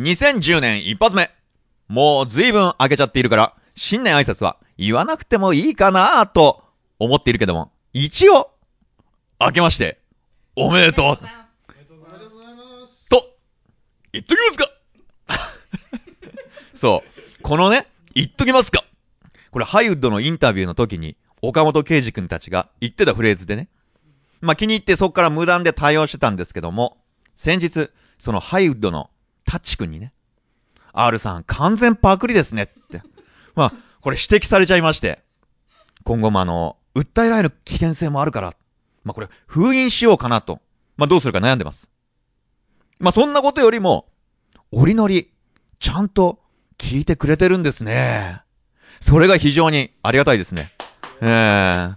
2010年一発目。もう随分開けちゃっているから、新年挨拶は言わなくてもいいかなと思っているけども、一応、明けまして、おめでとう。と、言っときますか そう。このね、言っときますか。これハイウッドのインタビューの時に、岡本圭司君たちが言ってたフレーズでね。まあ、気に入ってそこから無断で対応してたんですけども、先日、そのハイウッドのタッチ君にね、R さん完全パクリですねって。まあ、これ指摘されちゃいまして、今後もあの、訴えられる危険性もあるから、まあこれ封印しようかなと、まあどうするか悩んでます。まあそんなことよりも、折のり、ちゃんと聞いてくれてるんですね。それが非常にありがたいですね。ええ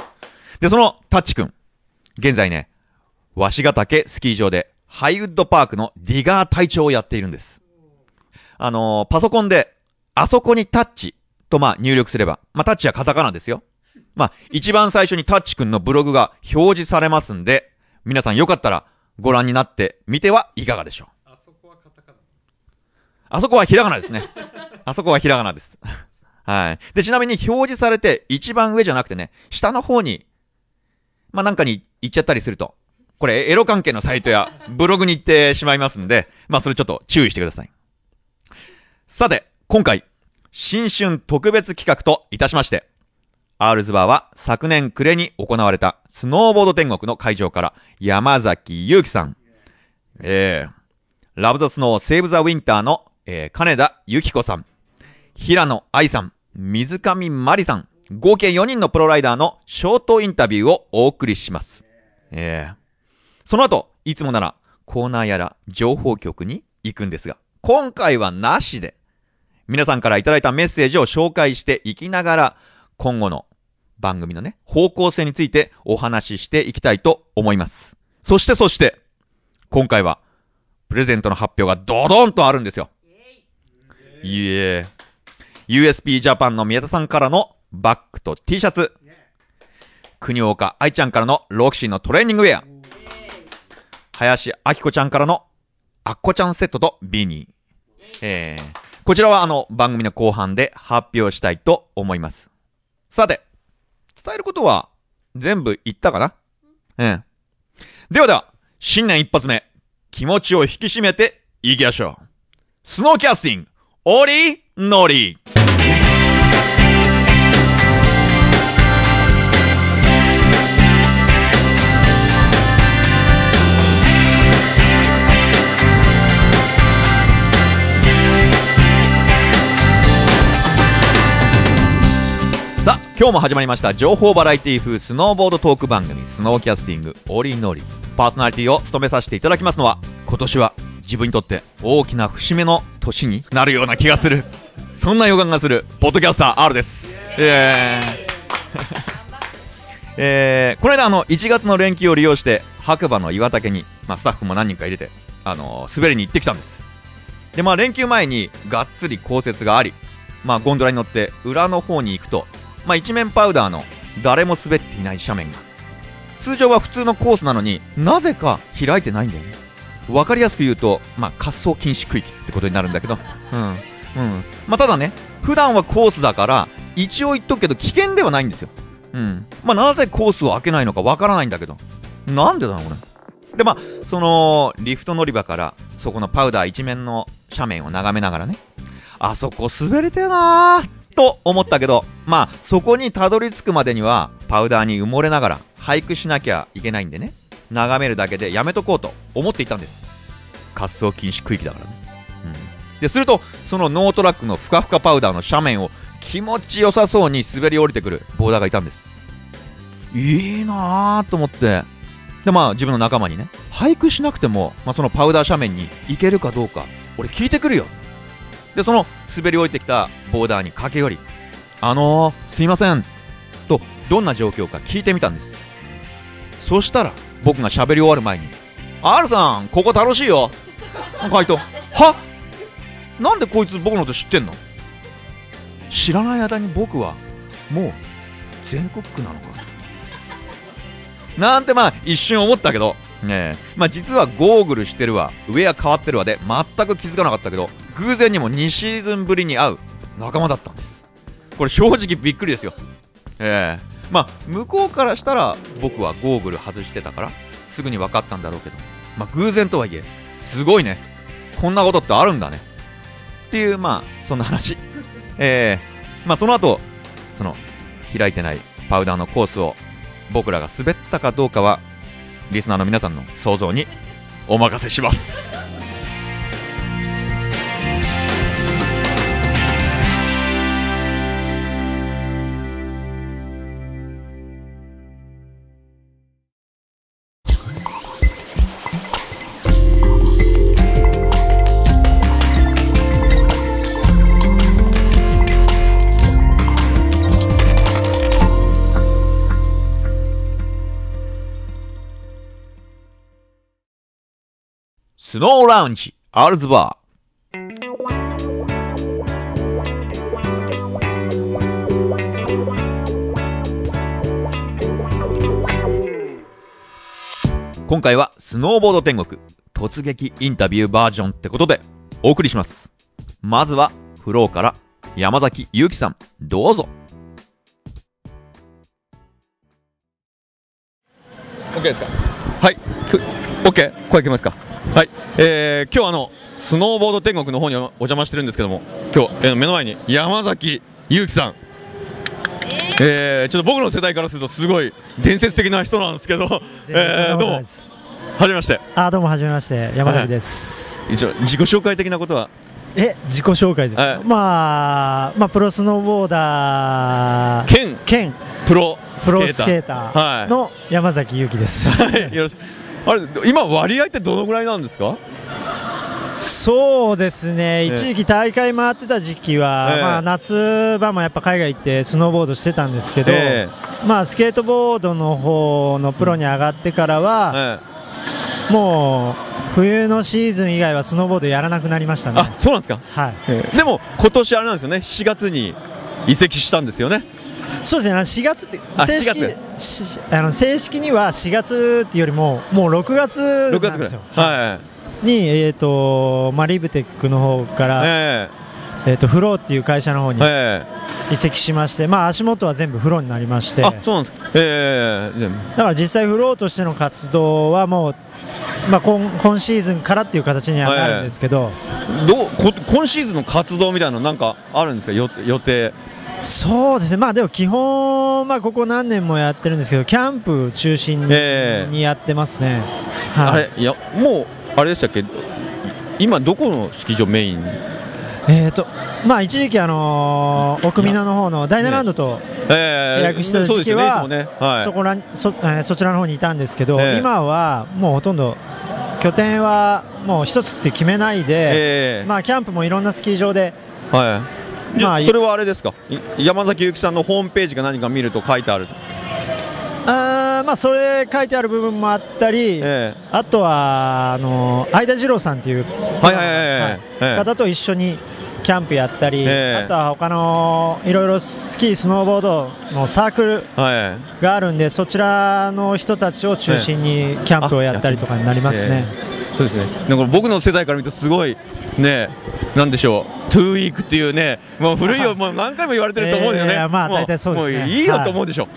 で、そのタッチ君。現在ね、鷲ヶ岳スキー場でハイウッドパークのディガー隊長をやっているんです。あのーパソコンで、あそこにタッチとまあ入力すれば、まあタッチはカタカナですよ。まあ一番最初にタッチくんのブログが表示されますんで、皆さんよかったらご覧になってみてはいかがでしょう。あそこはカタカナ。あそこはひらがなですね。あそこはひらがなです。はい。で、ちなみに表示されて一番上じゃなくてね、下の方に、まあ、なんかに行っちゃったりすると、これエロ関係のサイトやブログに行ってしまいますんで、まあ、それちょっと注意してください。さて、今回、新春特別企画といたしまして、アールズバーは昨年暮れに行われたスノーボード天国の会場から山崎祐樹さん、えー、ラブザスノーセーブザウィンターの、えー、金田由紀子さん、平野愛さん、水上まりさん、合計4人のプロライダーのショートインタビューをお送りします。えー、その後、いつもならコーナーやら情報局に行くんですが、今回はなしで、皆さんからいただいたメッセージを紹介していきながら、今後の番組のね、方向性についてお話ししていきたいと思います。そしてそして、今回は、プレゼントの発表がドドンとあるんですよ。いえ。USP ジャパンの宮田さんからのバッグと T シャツ。国岡愛ちゃんからのロキシーのトレーニングウェア。林明子ちゃんからのアッコちゃんセットとビニー。えー、こちらはあの番組の後半で発表したいと思います。さて、伝えることは全部言ったかな？ええ。ではでは、新年一発目、気持ちを引き締めていきましょう。スノーキャスティング、オリノリ。今日も始まりました情報バラエティ風スノーボードトーク番組スノーキャスティングオリノリ。パーソナリティを務めさせていただきますのは、今年は自分にとって大きな節目の年になるような気がする。そんな予感がする、ポッドキャスター R です。えー えー、この間あの、1月の連休を利用して、白馬の岩岳に、まあ、スタッフも何人か入れて、あのー滑りに行ってきたんです。で、まあ、連休前にがっつり降雪があり、まあ、ゴンドラに乗って裏の方に行くと、まあ、一面パウダーの誰も滑っていない斜面が。通常は普通のコースなのになぜか開いてないんだよね。わかりやすく言うと、まあ、滑走禁止区域ってことになるんだけど、うん。うん。まあ、ただね、普段はコースだから、一応言っとくけど危険ではないんですよ。うん。まあ、なぜコースを開けないのかわからないんだけど。なんでだろうね。で、まあ、その、リフト乗り場から、そこのパウダー一面の斜面を眺めながらね、あそこ滑れてえなーと思ったけど、まあ、そこにたどり着くまでには、パウダーに埋もれながら、ハイクしなきゃいけないんでね、眺めるだけでやめとこうと思っていたんです。滑走禁止区域だからね。うん。で、すると、そのノートラックのふかふかパウダーの斜面を気持ちよさそうに滑り降りてくるボーダーがいたんです。いいなーと思って、で、まあ自分の仲間にね、俳句しなくても、まあそのパウダー斜面に行けるかどうか、俺聞いてくるよ。で、その滑り降りてきたボーダーに駆け寄り、あのー、すいません。と、どんな状況か聞いてみたんです。そしたら、僕が喋り終わる前に、R さん、ここ楽しいよ。回答、は？なんでこいつ僕のこと知ってんの？知らない間に僕は、もう、全国区なのか。なんてまあ、一瞬思ったけど、ね、まあ実はゴーグルしてるわ、ウェア変わってるわで、全く気づかなかったけど、偶然にも2シーズンぶりに会う仲間だったんです。これ正直びっくりですよ。ええ。まあ向こうからしたら僕はゴーグル外してたからすぐに分かったんだろうけど。まあ偶然とはいえすごいね。こんなことってあるんだね。っていうまあそんな話。ええ。まあその後その開いてないパウダーのコースを僕らが滑ったかどうかはリスナーの皆さんの想像にお任せします。スノーラウンジ、アルズバー。今回はスノーボード天国突撃インタビューバージョンってことでお送りします。まずはフローから山崎ゆうきさん、どうぞ。OK ですか？はい。OK? 声聞けますか？はい、えー、今日あの、スノーボード天国の方にお邪魔してるんですけども、今日、えー、目の前に山崎祐樹さん、えー、ちょっと僕の世代からするとすごい伝説的な人なんですけど、えー、どうも、はじめまして。あ、どうもはじめまして、山崎です。一応、自己紹介的なことは？え、自己紹介ですか、まあ、まあ、プロスノーボーダー、兼、兼、プロスケーター。の山崎祐樹です。はい、よろしく。あれ今割合ってどのぐらいなんですか？そうですね、一時期大会回ってた時期は、えー、まあ、夏場もやっぱ海外行ってスノーボードしてたんですけど、えー、まあ、スケートボードの方のプロに上がってからは、えー、もう冬のシーズン以外はスノーボードやらなくなりましたね。あそうなんですか、はい。でも今年あれなんですよね。4月に移籍したんですよね。そうですね、4月って、正式あの正式には4月っていうよりも、もう6月なんですよ。はい、に、えーとまあ、リブテックの方から、えー、えーとフローっていう会社の方に移籍しまして、まあ、足元は全部フローになりまして、あそうなんですか、えー、だから実際、フローとしての活動はもう、まあ、今今シーズンからっていう形にはなるんですけど、どう今シーズンの活動みたいなの、なんかあるんですか、予定。そうですね、まあでも基本、まあ、ここ何年もやってるんですけど、キャンプ中心に,、やってますね、はい、あれいやもう、あれでしたっけ、今、どこのスキー場メイン？えーとまあ、一時期、あのー、奥美濃の方のダイナランドと予約した時期は、そこらそえー、そちらの方にいたんですけど、えー、今はもうほとんど拠点はもう一つって決めないで、えー、まあ、キャンプもいろんなスキー場で、はいまあ、それはあれですか？山崎由紀さんのホームページか何か見ると書いてある。あまあそれ書いてある部分もあったり、えー、あとはあの相田二郎さんっていう方と一緒にキャンプやったり、えー、あとは他のいろいろスキー、スノーボードのサークルがあるんで、そちらの人たちを中心にキャンプをやったりとかになりますね。そうですね。なんか僕の世代から見るとすごいね、なんでしょう、トゥーウィークっていうね、もう古いよ、もう何回も言われてると思うんですよね。えー、まあ大体そうですね。もういいよと思うでしょ。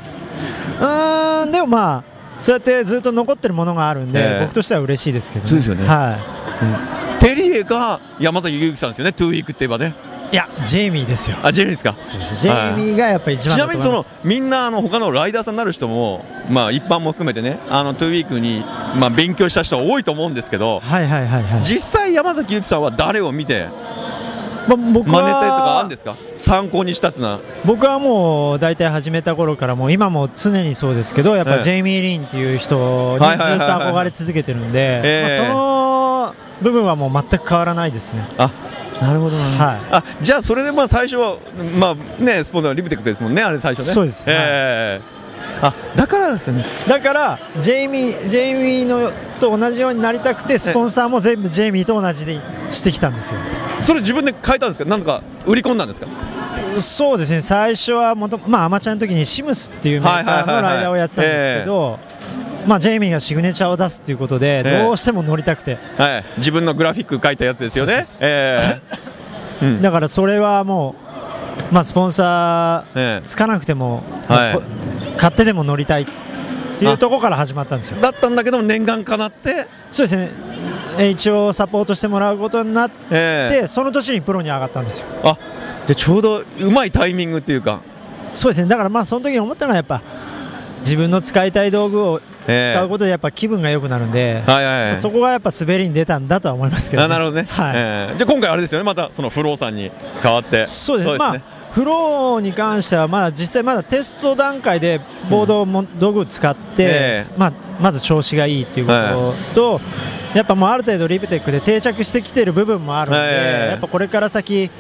はい、うん、でもまあ、そうやってずっと残ってるものがあるんで、えー、僕としては嬉しいですけど、ね、そうですよね。はい。うん、テリエが山崎裕貴さんですよね、トゥーウィークって言えばね。いや、ジェイミーですよ。あ、ジェイミーですか？そうですジェイミーがやっぱり一番ちなみにそのみんなあの他のライダーさんになる人も、まあ一般も含めてね、あのトゥーウィークにまあ勉強した人多いと思うんですけど、はいはいはいはい。実際山崎由紀さんは誰を見て。まあ、僕は真似たりとかあるんですか？参考にしたってのは僕はもう大体始めた頃からもう今も常にそうですけどやっぱジェイミー・リンっていう人にずっと憧れ続けてるんで、その部分はもう全く変わらないですね。あなるほど、はい、あじゃあそれでまあ最初はまあねスポンサーリブテックですもんねあれ最初ね。そうです、えー、はい、あだからですね。だからジェイミージェイミーのと同じようになりたくてスポンサーも全部ジェイミーと同じでしてきたんですよ。それ自分で変えたんですか？なんとか売り込んだんですか？そうですね。最初はもと、まあ、アマチュアの時にシムスっていうメーカーのライダーをやってたんですけど、まあ、ジェイミーがシグネチャーを出すっていうことで、どうしても乗りたくて、はい、自分のグラフィック書いたやつですよね。だからそれはもう、まあ、スポンサーつかなくても、はい、買ってでも乗りたいっていうところから始まったんですよ。だったんだけど念願かなって。そうですね。一応サポートしてもらうことになって、えー、その年にプロに上がったんですよ。あじゃちょうどうまいタイミングっていうか。そうですね。だからまあその時に思ったのはやっぱ自分の使いたい道具を使うことでやっぱ気分が良くなるんで、はいはいはい、そこがやっぱ滑りに出たんだとは思いますけど、ね、なるほどね、はい。えー、じゃあ今回あれですよね。またそのフローさんに変わって。そうです。ね、まあフローに関してはまだ実際まだテスト段階でボードも、道具を使って、えー、まあ、まず調子がいいっていうことと、やっぱもうある程度リプテックで定着してきてる部分もあるので、えー、やっぱこれから先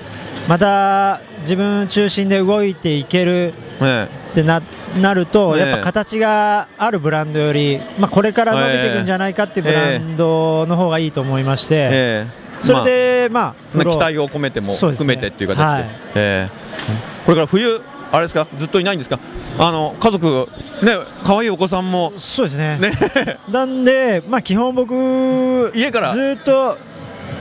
また自分中心で動いていけるってななると、やっぱ形があるブランドより、まあ、これから伸びていくんじゃないかっていうブランドの方がいいと思いまして、それで、まあ、期待を込めても含めてっていう形で、はい、えー、これから冬、あれですか、ずっといないんですか、あの家族、ね、可愛いお子さんも、そうですね、ね。なんで、まあ、基本僕、家から？ずっと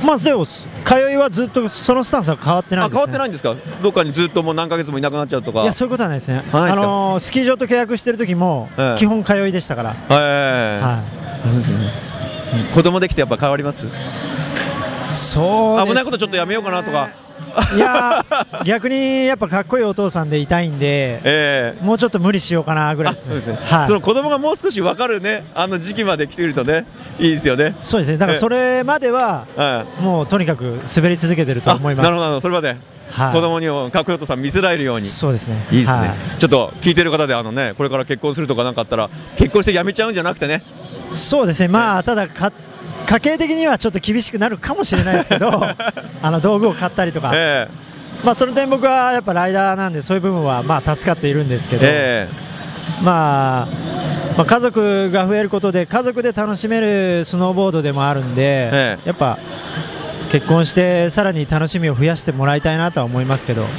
まあでも通いはずっとそのスタンスは変わってない、ね、変わってないんですか？どっかにずっともう何ヶ月もいなくなっちゃうとか。いやそういうことはないですね。あのー、スキー場と契約してる時も、基本通いでしたから、えー、はい、子供できてやっぱ変わります？そう、ね、危ないことちょっとやめようかなとかいや逆にやっぱかっこいいお父さんでいたいんで、えー、もうちょっと無理しようかなぐらいですね。そ、ね。はい、その子供がもう少し分かるねあの時期まで来てるとねいいですよね。そうですね。だからそれまでは、えー、もうとにかく滑り続けてると思います。なるほどそれまで。はい、子供にもかっこいいお父さん見せられるように。そうですね。いいですね、はい、ちょっと聞いてる方であのねこれから結婚するとかなんかあったら結婚して辞めちゃうんじゃなくてね。そうですね。まあただか家計的にはちょっと厳しくなるかもしれないですけど あの道具を買ったりとか、えーまあ、その点僕はやっぱライダーなんでそういう部分はまあ助かっているんですけど、えー、まあ、まあ、家族が増えることで家族で楽しめるスノーボードでもあるんで、えー、やっぱ結婚してさらに楽しみを増やしてもらいたいなとは思いますけど、はい、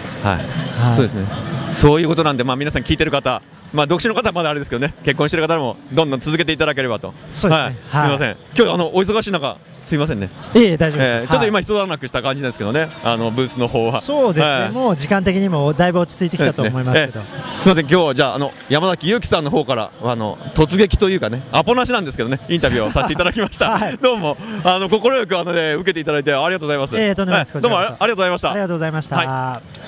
はい、そうですね。そういうことなんで、まあ、皆さん聞いてる方、まあ、独身の方はまだあれですけどね。結婚してる方もどんどん続けていただければと。そうです、ね、はい、すみません、今日あのお忙しい中すみませんね。ええ大丈夫です、えー、ちょっと今一段落した感じですけどね、あのブースの方は。そうですね、はい、もう時間的にもだいぶ落ち着いてきたと思いますけど。す,、ねえー、すみません、今日じゃああの山崎裕樹さんの方からあの突撃というかね、アポなしなんですけどね、インタビューをさせていただきました。はい、どうもあの心よくあのね受けていただいてありがとうございます。ええー、とんでもないです、はい、どうもありがとうございました。ありがとうございました。はい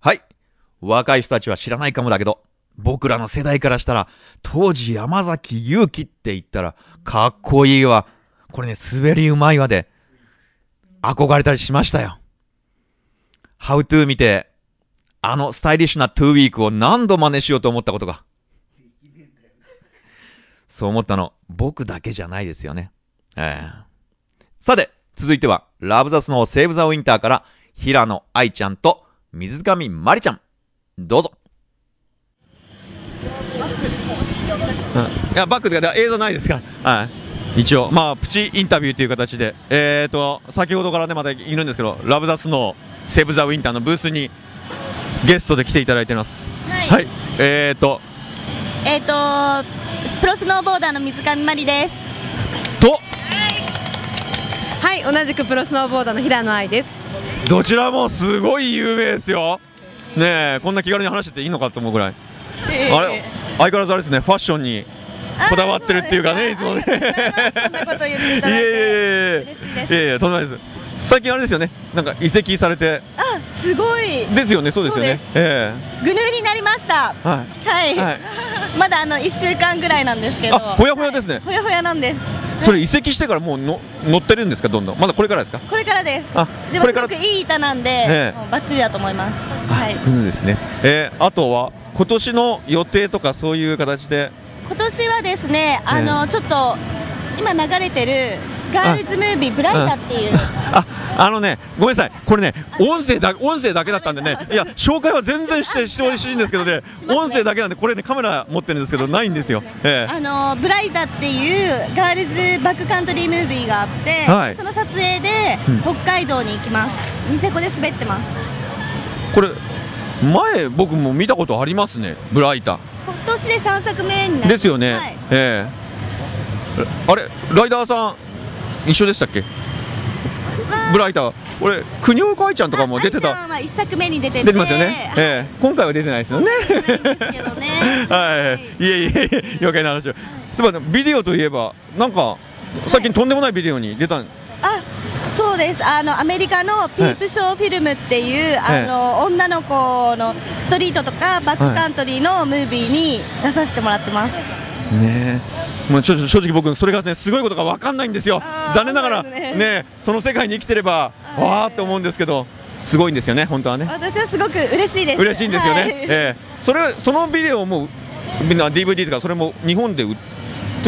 はい。若い人たちは知らないかもだけど、僕らの世代からしたら、当時山崎勇気って言ったら、かっこいいわ。これね、滑りうまいわで、憧れたりしましたよ。How to 見て、あのスタイリッシュなトゥーウィークを何度真似しようと思ったことが。そう思ったの、僕だけじゃないですよね。ええー、さて、続いては、ラブザスのセーブザウィンターから、平野愛ちゃんと水上まりちゃん。どうぞ。いやバックで映像ないですから、はい、一応、まあ、プチインタビューという形で、えーと、先ほどからね、またいるんですけど、ラブ・ザ・スノー、セーブ・ザ・ウィンターのブースにゲストで来ていただいてます。はい、はい、えーと、えーと、プロスノーボーダーの水上真理です。と、はい、同じくプロスノーボーダーの平野愛です。どちらもすごい有名ですよ。ねこんな気軽に話してていいのかと思うぐらい。えー、あれ相変わらずあれですねファッションにこだわってるっていうかねいつもね。いただいて。いやいやいやいやいやとんでもないです。最近あれですよね。なんか移籍されて。あすごい。ですよねそうですよね。ええ。ぐぬになりました。はい、はい。はい、まだあの1週間ぐらいなんですけど。ほやほやですね、ほやほやなんですそれ移籍してからもうの乗ってるんですかどんどん。まだこれからですか？これからです。あでもすごくいい板なんで、ええ、バッチリだと思います。はい。ですね。えー、あとは今年の予定とかそういう形で？今年はですねあの、ちょっと今流れてるガールズムービーブライダっていうああのねごめんなさい。これね音声だ音声だけだったんでねいや紹介は全然してしてほしいんですけどね音声だけなんでこれねカメラ持ってるんですけどないんですよ、えあのブライダっていうガールズバックカントリームービーがあって、はい、その撮影で北海道に行きます、ニセコで滑ってます。これ前僕も見たことありますねブライタ。今年で3作目になりですよね、はい、ええ。あれライダーさん一緒でしたっけ？ブライター。俺国岡愛ちゃんとかも出てた。は1作目に出て出てますよね、ええ。今回は出てないですよね。はい、いえいえ余計な話を。そういえばビデオといえばなんか最近とんでもないビデオに出たあそうです。あのアメリカのピープショーフィルムっていう、あの女の子のストリートとかバックカントリーのムービーに出させてもらってます。ねもう正直僕、それがねすごいことが分かんないんですよ、残念ながらね、ねその世界に生きてれば、わーって思うんですけど、すごいんですよね、本当はね。私はすごく嬉しいです。嬉しいんですよね。はい、えー、それそのビデオもみんな DVD とかそれも日本で売って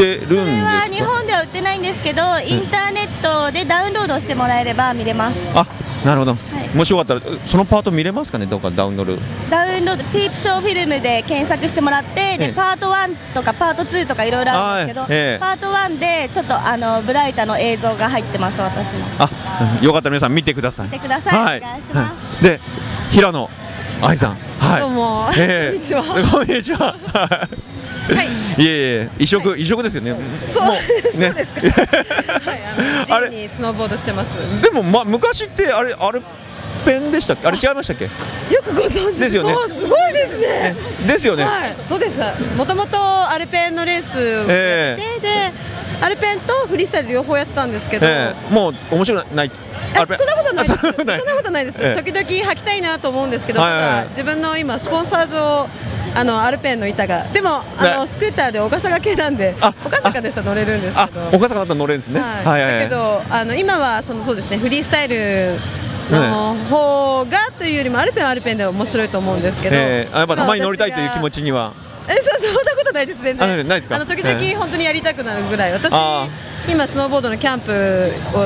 るんですか？それは日本では売ってないんですけど、インターネットでダウンロードしてもらえれば見れます。あ、なるほど、はい、もしよかったらそのパート見れますかね？どうかダウンロードダウンロードピープショーフィルムで検索してもらってで、パート1とかパート2とかいろいろあるんですけど、えパート1でちょっとあのブライタの映像が入ってます私の。あよかったら皆さん見てください。見てください、はい、お願いします、はい、で平野愛さん。はい。どうも、えー、こんにちは。こんにちは。はい、いえいえ異色異色ですよね。そう、ね、そうですか。はい、あの自由にスノーボードしてます。でもまあ昔ってあれあれペンでしたっけ？あ。れ違いましたっけ？よくご存知。ですよね。すごいですね。ですよね、はい、そうです。もともとアルペンのレースをやって、えー、でアルペンとフリースタイル両方やったんですけど、えー、もう面白くないそんなことないです。そんなことないです。時々履きたいなと思うんですけど、自分の今スポンサー上あのアルペンの板が。でもあの、スクーターで岡坂系なんで岡坂でしたら乗れるんですけど。岡坂だったら乗れるんですね、だけどあの今はそのそうですねフリースタイルの方がというよりもアルペンはアルペンで面白いと思うんですけど、えー、やっぱたまに乗りたいという気持ちには。えそそんなことないです全然。ないですか？あの時々本当にやりたくなるぐらい。私今スノーボードのキャンプを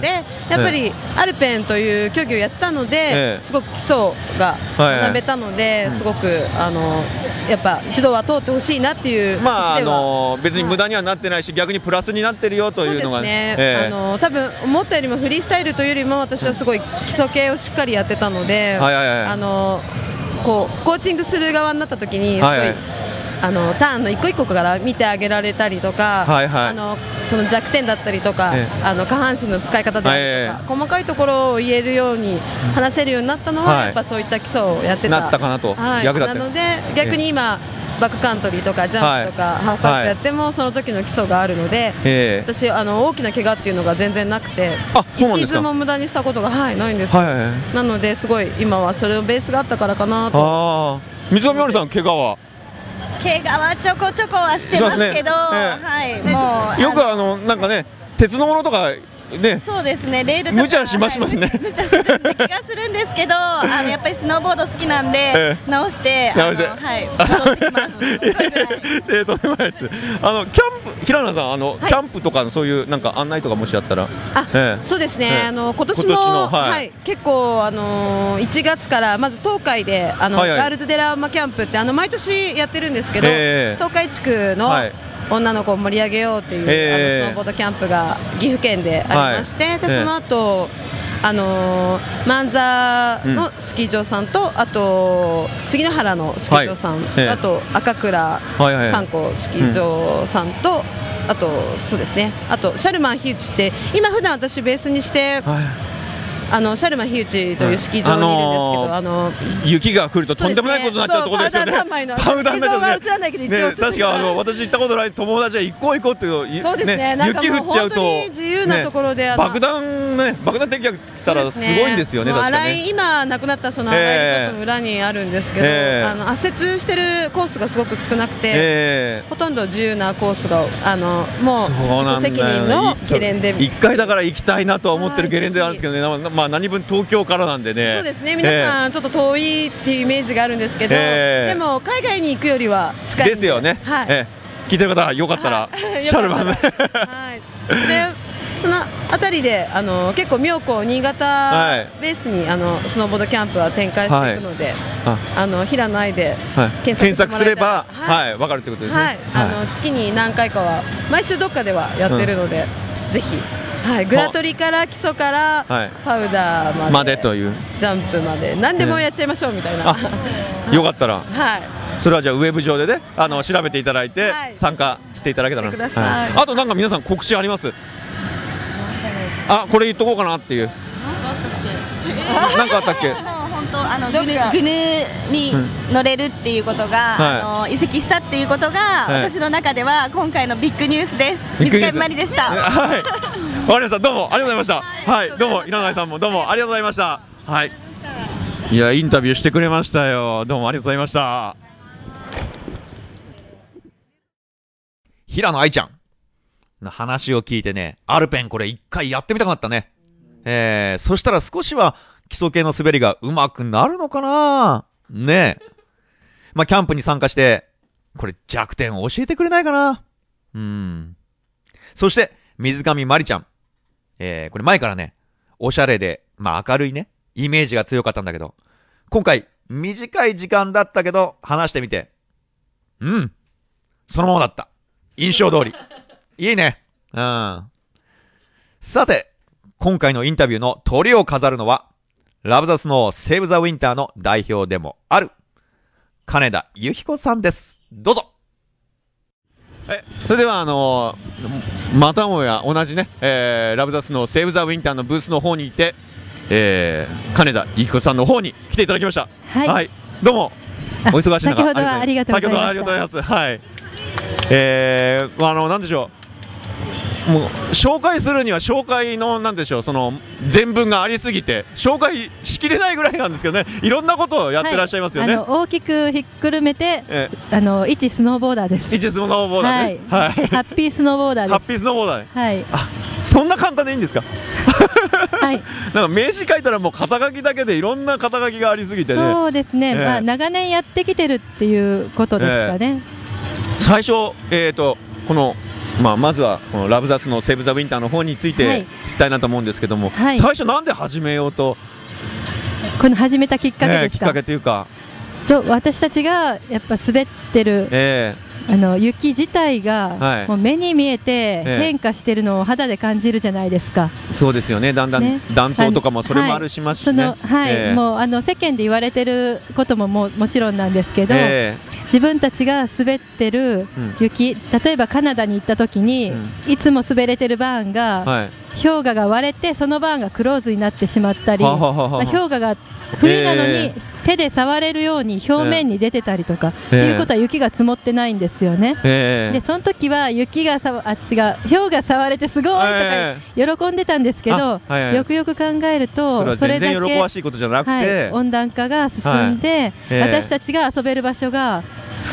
でやっぱりアルペンという競技をやったので、すごく基礎が学べたので、すごくあのやっぱ一度は通ってほしいなっていうまああの別に無駄にはなってないし、逆にプラスになってるよというのがね、あの多分思ったよりもフリースタイルというよりも私はすごい基礎系をしっかりやってたので、あのこうコーチングする側になった時にすごい、あのターンの一個一個から見てあげられたりとか、はいはい、あのその弱点だったりとか、ええ、あの下半身の使い方であるとか、細かいところを言えるように話せるようになったのは、はい、やっぱそういった基礎をやってた。なったかなと、はい、なので逆に今、バックカントリーとかジャンプとか、ハーフパックやってもその時の基礎があるので、私あの大きな怪我っていうのが全然なくて一シーズンも無駄にしたことが、はい、ないんです、はいはい、なのですごい今はそれのベースがあったからかなと。水上さん怪我は？怪我はちょこちょこはしてますけど、ね。はい、もうよくあのなんかね鉄のものとかね、そうですね、レール無茶しますもんね、はい、無茶する気がするんですけど、あのやっぱりスノーボード好きなんで、ええ、直して、直して、はい、戻ってきます。えとんでもないです。あのキャンプ、平野さん、あの、はい、キャンプとかのそういうなんか案内とかもしあったら、あ、ええ、そうですね。あの今年もはい、はい、結構あの1月からまず東海であの、ガールズデラーマキャンプってあの毎年やってるんですけど、えー、東海地区の、はい女の子を盛り上げようっていう、えー、あのスノーボードキャンプが岐阜県でありまして、はい、でその後、あのー、万座のスキー場さんと、うん、あと杉野原のスキー場さん、はい、あと赤倉観光スキー場さんと、あとそうですね。あとシャルマン樋口って今普段私ベースにして、はいあのシャルマ樋口というスキー場にいるんですけど、あの雪が降るととんでもないことになっちゃうところですよね。パウダー三昧の映らないけどね、確かあの私行ったことない友達は行こう行こうっていうそうですね。雪降っちゃうと自由なところで爆弾ね爆弾敵が来たらすごいんですよね。今亡くなったそのの裏にあるんですけど、あの圧雪してるコースがすごく少なくて、ほとんど自由なコースがあのもう自己責任のゲレンデ。一回だから行きたいなとは思ってるゲレンデなんですけどね。まあ何分東京からなんでね。そうですね。皆さんちょっと遠いっていうイメージがあるんですけど、えー、でも海外に行くよりは近いで。すよね、はい、えー、聞いてる方 よかったら、シャルマンはい。でそのあたりであの結構妙高新潟ベースに、あのスノーボードキャンプは展開していくので、はい、あ。の平野愛で検索すればはい。わ、かるってことですね、はい、あの月に何回かは毎週どっかではやってるので、うん、ぜひはい、グラトリから基礎からパウダーまで,、までという。ジャンプまで。何でもやっちゃいましょうみたいな、よかったら、はい、それはじゃあウェブ上でねあの調べていただいて、参加していただけたら、はい、あとなんか皆さん告知あります？あこれ言っとこうかなっていう。何かあったっけ？本当あのグヌグヌに乗れるっていうことが、うん。あの移籍したっていうことが、はい、私の中では今回のビッグニュースです。水上まりでした。はい。わかりました。どうもありがとうございました。はい、はい、どうも稲内さんもどうもありがとうございました。はい。いやインタビューしてくれましたよ。どうもありがとうございました。平野愛ちゃんの話を聞いてね、アルペンこれ一回やってみたかったね。えー、そしたら少しは基礎系の滑りが上手くなるのかなねえ。まあ、キャンプに参加して、これ弱点を教えてくれないかなうん。そして、水上まりちゃん。えー、これ前からね、おしゃれで、まあ明るいね、イメージが強かったんだけど、今回、短い時間だったけど、話してみて、うん。そのままだった。印象通り。いいね。うん。さて、今回のインタビューの鳥を飾るのは、ラブザスノーセーブザウィンターの代表でもある、金田由彦さんです。どうぞえ、それではあのー、またもや同じね、えー、ラブザスのセーブザウィンターのブースの方にいて、えー、金田由彦さんの方に来ていただきました。はい。はい、どうも、お忙しい中先ほどはありがとうございます。先ほどはありがとうございます。はい。えー、あの、なんでしょう。もう紹介するには紹介のなんでしょうその全文がありすぎて紹介しきれないぐらいなんですけどね。いろんなことをやってらっしゃいますよね、はい、大きくひっくるめて、あの一スノーボーダーです。一スノーボーダー、ね、はい、はい、ハッピースノーボーダーです。ハッピースノーボーダー、はい。あそんな簡単でいいんですか？はい、なんか名刺書いたらもう肩書きだけでいろんな肩書きがありすぎてね。そうですね、えー、まあ、長年やってきてるっていうことですかね、えー、最初、えーとこのまあ、まずはこのラブザスのセーブ・ザ・ウィンターの方について聞きたいなと思うんですけども、はい、最初なんで始めようと？この始めたきっかけですか、きっかけというか。そう私たちがやっぱ滑ってる、えー、あの雪自体がもう目に見えて変化してるのを肌で感じるじゃないですか、えー、そうですよね。だんだん、ね、暖冬とかもそれもあるしますし、ね、はい、はい。えー、もうあの世間で言われてることもももちろんなんですけど、えー自分たちが滑ってる雪、うん、例えばカナダに行った時に、うん、いつも滑れてるバーンが、はい、氷河が割れてそのバーンがクローズになってしまったり、まあ、氷河が冬なのに手で触れるように表面に出てたりとか、っていうことは雪が積もってないんですよね、でその時は雪がさあ違う氷が触れてすごいとか喜んでたんですけど、よくよく考えるとそれだけ喜ばしいことじゃなくて、はい、温暖化が進んで、私たちが遊べる場所が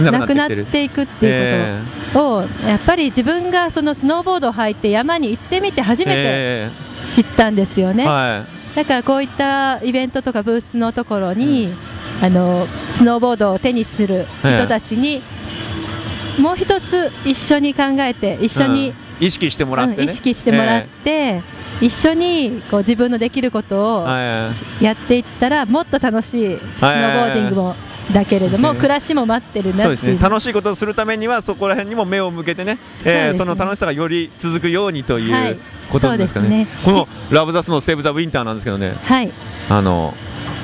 なくなっていくっていうことを、やっぱり自分がそのスノーボードを履いて山に行ってみて初めて知ったんですよね。はいだからこういったイベントとかブースのところに、うん、あのスノーボードを手にする人たちに、もう一つ一緒に考えて一緒に、うん、意識してもらって、ね、意識してもらって、えー、一緒にこう自分のできることをやっていったらもっと楽しいスノーボーディングもだけれども、ね、暮らしも待ってるなそうですね。楽しいことをするためにはそこら辺にも目を向けてねそえー、その楽しさがより続くようにという、はい、ことですかね、ね、この「ラブ・ザ・スノー・セーブ・ザ・ウィンター」なんですけどね、はい、あの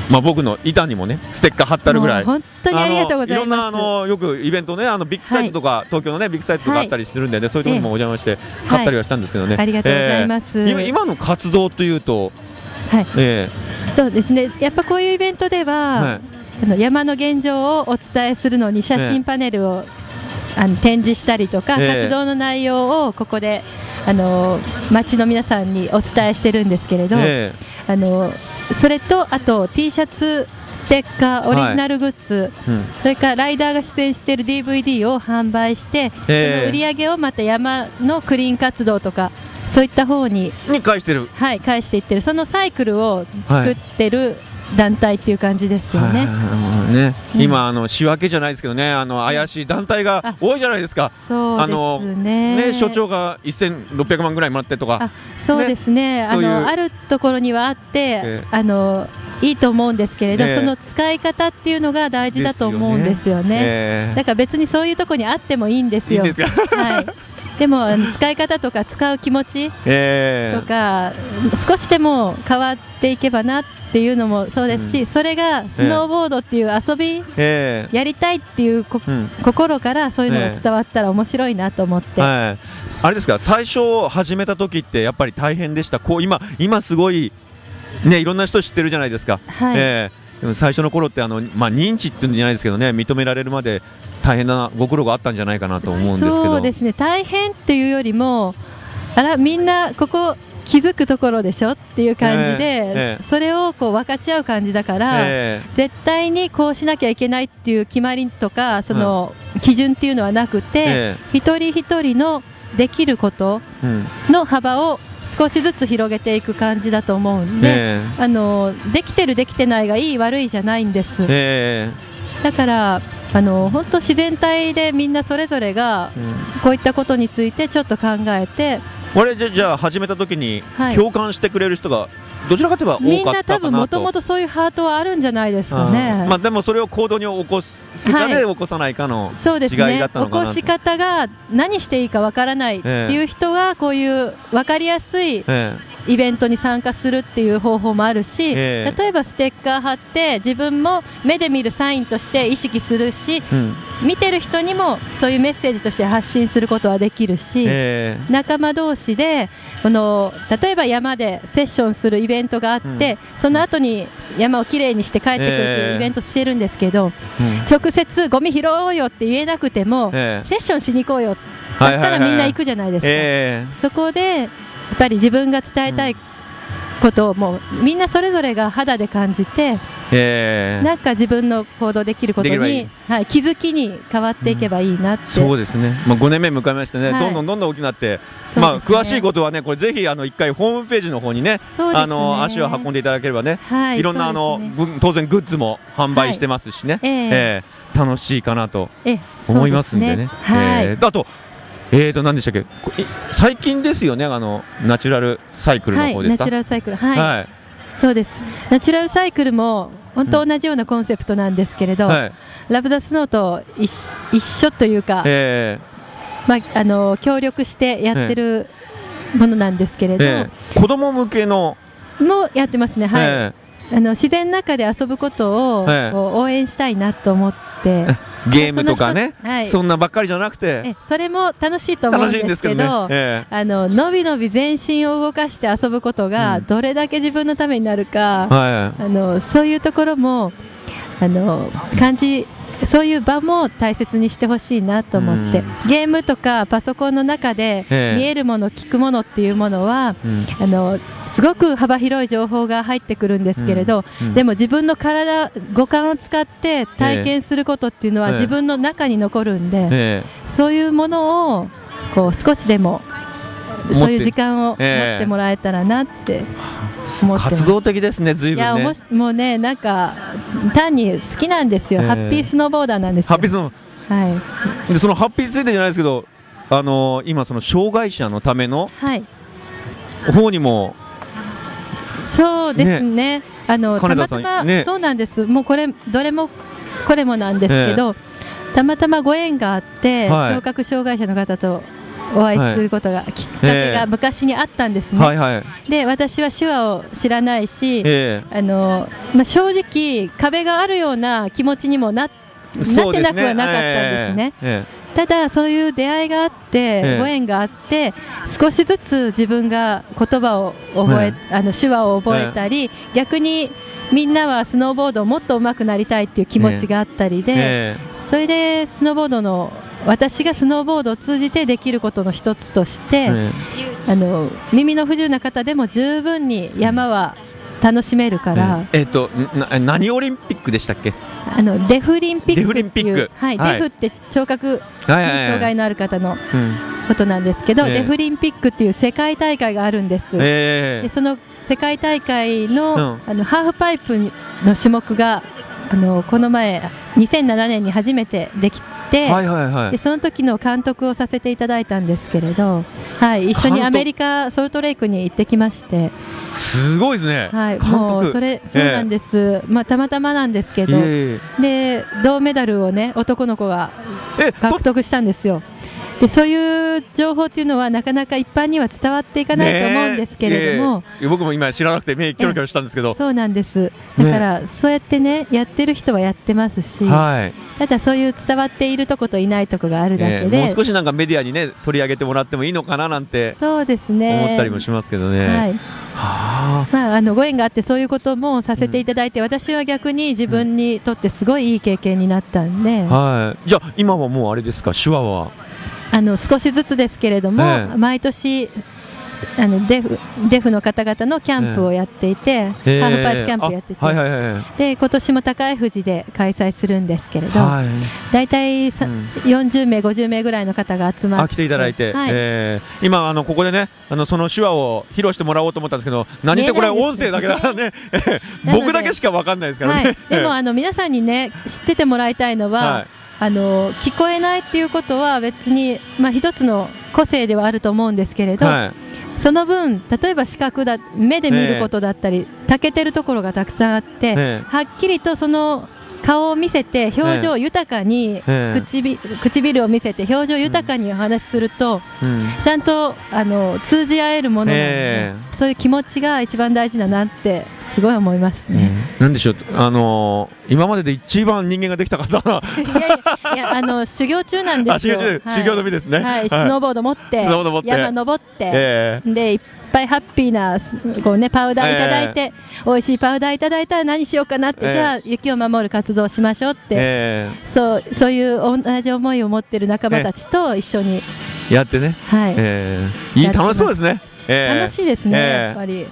まあ、僕の板にもねステッカー貼ってあるぐらい。本当にありがとうございます。いろんなあのよくイベントねあのビッグサイトとか、はい、東京のねビッグサイトとかあったりするんでね、はい、そういうところにもお邪魔して買ったりはしたんですけどね、ありがとうございます、えー、今の活動というとはい、えー、そうですね。やっぱこういうイベントでは、あの山の現状をお伝えするのに写真パネルを、あの展示したりとか、活動の内容をここであの町の皆さんにお伝えしてるんですけれど、あのそれとあと T シャツステッカー、オリジナルグッズ、はいうん、それからライダーが出演している DVD を販売して、えー、その売り上げをまた山のクリーン活動とかそういった方にに返してる。はい返していってる。そのサイクルを作ってる、はい団体っていう感じですよね。ね、うん、今あの仕分けじゃないですけどね、あの怪しい団体が多いじゃないですか。そうですね。ね所長が1600万ぐらいもらってとか。そうですね。ねあのあるところにはあって、えー、あのいいと思うんですけれど、えー、その使い方っていうのが大事だと思うんですよね。だから別にそういうところにあってもいいんですよ。いいはい。でも使い方とか使う気持ちとか、えー、少しでも変わっていけばなっていうのもそうですし、うん、それがスノーボードっていう遊び、えー、やりたいっていうこ、うん、心からそういうのが伝わったら面白いなと思って、はい、あれですか最初始めた時ってやっぱり大変でした？こう今今すごいねいろんな人知ってるじゃないですか、はい。えー、でも最初の頃ってあの、まあ、認知っていうんじゃないですけどね認められるまで大変なご苦労があったんじゃないかなと思うんですけど。そうですね大変っていうよりもあらみんなここ気づくところでしょっていう感じで、えー、それをこう分かち合う感じだから、えー、絶対にこうしなきゃいけないっていう決まりとかその基準っていうのはなくて、えー、一人一人のできることの幅を少しずつ広げていく感じだと思うんで、あのできてるできてないがいい悪いじゃないんです。だからあの本当自然体でみんなそれぞれがこういったことについてちょっと考えて、あれじゃじゃあ始めた時に共感してくれる人がどちらかといえばみんな多分もともとそういうハートはあるんじゃないですかね。まあでもそれを行動に起こすかで起こさないかの違いだったのかな、はい、ね。起こし方が何していいかわからないっていう人はこういうわかりやすい、ええイベントに参加するっていう方法もあるし、えー、例えばステッカー貼って自分も目で見るサインとして意識するし、うん、見てる人にもそういうメッセージとして発信することはできるし、えー、仲間同士でこの例えば山でセッションするイベントがあって、うん、その後に山をきれいにして帰ってくるというイベントしてるんですけど、えー、直接ゴミ拾おうよって言えなくても、セッションしに行こうよ。だったらみんな行くじゃないですか。そこでっぱり自分が伝えたいことをもうみんなそれぞれが肌で感じて、えー、なんか自分の行動できることにはい、気づきに変わっていけばいいなって、うん、そうですね、まあ、5年目迎えましてね、はい、どんどんどんどん大きくなって、ね、まあ、詳しいことはね、これぜひあの1回ホームページの方にね、ね。あの足を運んでいただければね、はい、いろんなあの、ね、当然グッズも販売してますしね、はい、えー、え。ー、楽しいかなと思いますんでね。はい、えー、あとえーと、何でしたっけ？最近ですよね、あの、ナチュラルサイクルの方ですか、はい、ナチュラルサイクル、はい。はい、そうです。ナチュラルサイクルも、本当同じようなコンセプトなんですけれど、うんはい、ラブダスノーと一一緒というか、えー、まあ、あの、協力してやってるものなんですけれど、えー、子供向けの？もやってますね、はい。えー、あの自然の中で遊ぶことを、応援したいなと思って、ゲームとかね、はい、そんなばっかりじゃなくて。それも楽しいと思うんですけど、ね。ええ、あののびのび全身を動かして遊ぶことがどれだけ自分のためになるか、うんはい、あのそういうところもあの感じ そういう場も大切にしてほしいなと思って、ゲームとかパソコンの中で見えるもの、聞くものっていうものは、あのすごく幅広い情報が入ってくるんですけれど、でも自分の体、五感を使って体験することっていうのは自分の中に残るんで、そういうものをこう少しでもそういう時間を持ってもらえたらなって思って活動的ですね、ずいぶん、ね、いやもうね、なんか単に好きなんですよ、ハッピースノーボーダーなんですよ。ハッピースノはい、でそのハッピーついてじゃないですけど、あのー、今、その障害者のための方にも、そうですね、ね。あのたまたま、ね、そうなんです、もうこれ、どれもこれもなんですけど、えー、たまたまご縁があって、はい、聴覚障害者の方とお会いすることが、きっかけが昔にあったんですね、はい。はい、で私は手話を知らないし、えー、あのまあ、正直、壁があるような気持ちにもななってなくはなかったんですね。えーただ、そういう出会いがあって、ご縁があって、少しずつ自分が言葉を覚え、あの手話を覚えたり、逆にみんなはスノーボードをもっと上手くなりたいっていう気持ちがあったりで、それでスノーボードの私がスノーボードを通じてできることの一つとして、あの耳の不自由な方でも十分に山は楽しめるから、えっ、ー、と何オリンピックでしたっけ？あのデフリンピックはい、はい、デフって聴覚に障害のある方のことなんですけど、デフリンピックっていう世界大会があるんです、えー、でその世界大会のうん、あのハーフパイプの種目があのこの前2007年に初めてできて、はいはいはい、でその時の監督をさせていただいたんですけれど、はい、一緒にアメリカソルトレイクに行ってきまして。すごいですね、はい、もうそれそうなんです、えー、まあ、たまたまなんですけど、で銅メダルをね男の子が獲得したんですよ。でそういう情報っていうのはなかなか一般には伝わっていかないと思うんですけれども、僕も今知らなくて目キョロキョロしたんですけど。そうなんです。だから、そうやってねやってる人はやってますし、はい、ただそういう伝わっているとこといないとこがあるだけで、もう少しなんかメディアにね取り上げてもらってもいいのかななんてそうですね。思ったりもしますけどね。はい、はまあ、あのご縁があってそういうこともさせていただいて、うん、私は逆に自分にとってすごいいい経験になったんで、はい、じゃあ今はもうあれですか？手話は？あの少しずつですけれども、ええ、毎年あのデフデフの方々のキャンプをやっていて、えハーフパイプキャンプやってて、はいはいはい、で今年も高い富士で開催するんですけれど、はい、大体さ、うん、40名、50名ぐらいの方が集まって来ていただいて、はい、えー、今あの、ここでねあのその手話を披露してもらおうと思ったんですけど、何せこれ、音声だけだからね、僕だけしか分かんないですからね。はい、でもあの皆さんにね知っててもらいたいのは、はいあの聞こえないっていうことは別に、まあ、一つの個性ではあると思うんですけれど、はい、その分、例えば視覚だ目で見ることだったり、た、けてるところがたくさんあって、はっきりとその顔を見せて表情豊かに唇,、唇を見せて表情豊かにお話しすると、ちゃんとあの通じ合えるものなので、そういう気持ちが一番大事だなってすごい思いますね。なんでしょう、あのー、今までで一番人間ができた方 いやいや、あの修行中なんですよ。修行修行の日ですね。はい、スノーボード持って、山登って、えー、でぱいハッピーなこうねパウダーいただいて、えー、美味しいパウダーいただいたら何しようかなって、えー、じゃあ雪を守る活動をしましょうって、えー、そうそういう同じ思いを持ってる仲間たちと一緒に、やってね。はい。えー、いい楽しそうですね。楽しいですね、やっぱり。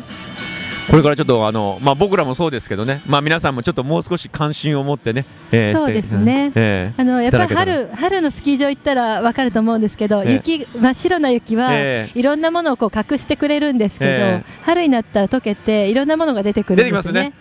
これからちょっとあの、まあ、僕らもそうですけどね、まあ、皆さんもちょっともう少し関心を持ってね、えー、そうですね、えー、あのやっぱり春春のスキー場行ったら分かると思うんですけど、えー、雪真っ白な雪は、えー、いろんなものをこう隠してくれるんですけど、えー、春になったら溶けて、いろんなものが出てくるんですね。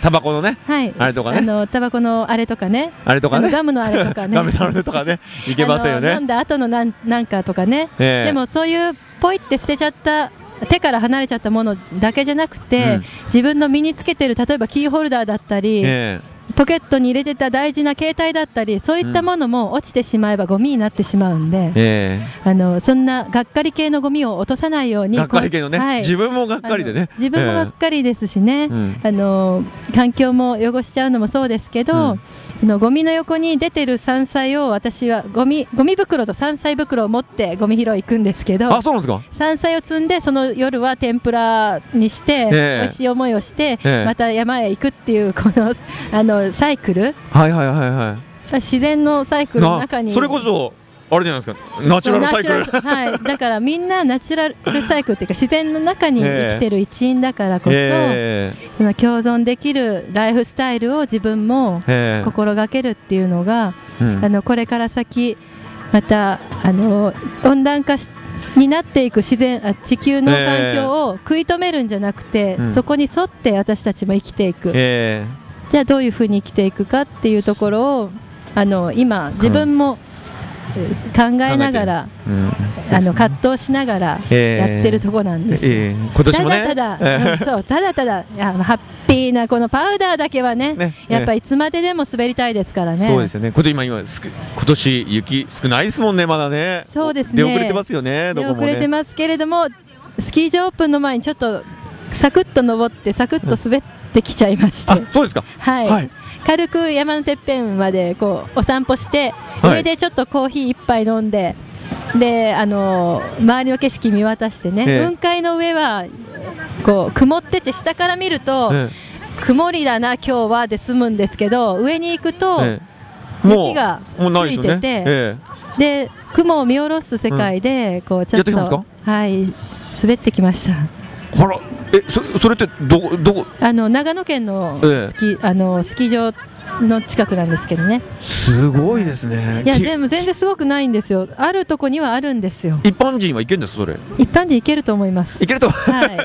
タバコのね、はい、あれとかね、あのタバコのあれとかね、あれとかね、ガムのあれとかね、ガムのあれとかね、いけませんよね。飲んだ後のなんなんかとかね、えー、でもそういうポイって捨てちゃった手から離れちゃったものだけじゃなくて、うん、自分の身につけてる例えばキーホルダーだったり、えーポケットに入れてた大事な携帯だったりそういったものも落ちてしまえばゴミになってしまうんで、えー、あのそんながっかり系のゴミを落とさないようにがっかり系のね、はい、自分もがっかりでね。自分もがっかりですしね、えー、あの環境も汚しちゃうのもそうですけど、うん、そのゴミの横に出てる山菜を私はゴミゴミ袋と山菜袋を持ってゴミ拾い行くんですけどあそうなんですか？山菜を積んでその夜は天ぷらにして、えー、美味しい思いをして、えー、また山へ行くっていうこのあのサイクル？はいはいはいはい。自然のサイクルの中に。それこそあれじゃないですか？ナチュラルサイクル。はい。だからみんなナチュラルサイクルっていうか自然の中に 生きてる一員だからこそ、えー、その共存できるライフスタイルを自分も心がけるっていうのが、えー、あのこれから先またあの温暖化になっていく自然あ地球の環境を食い止めるんじゃなくて、えー、そこに沿って私たちも生きていく、えー、じゃあどういうふうに生きていくかっていうところをあの今自分も、うん考えながら、うん、あの葛藤しながらやってるとこなんです、えー、今年もねただただ、うん、そうただただやハッピーなこのパウダーだけはね、ね、やっぱいつまででも滑りたいですからね。そうですよね。今今今今年雪少ないですもんねまだね。そうですね。出遅れてますよね。出遅れてますけれども、スキー場オープンの前にちょっとサクッと登ってサクッと滑ってきちゃいまして。そうですか。はい、はい。軽く山のてっぺんまでこうお散歩して、上でちょっとコーヒー一杯飲んで、であの周りの景色見渡してね、え雲海の上はこう曇ってて下から見ると、え曇りだな、今日はで済むんですけど、上に行くと、雪がついてて、で雲を見下ろす世界で、こうちょっと、はい、滑ってきました。あらえそそれってどどこ？あの長野県のスキ,、あのスキー場の近くなんですけどね。すごいですね。いやでも全然すごくないんですよ。あるとこにはあるんですよ。一般人は行けるんですそれ？一般人行けると思います。行けるとはい。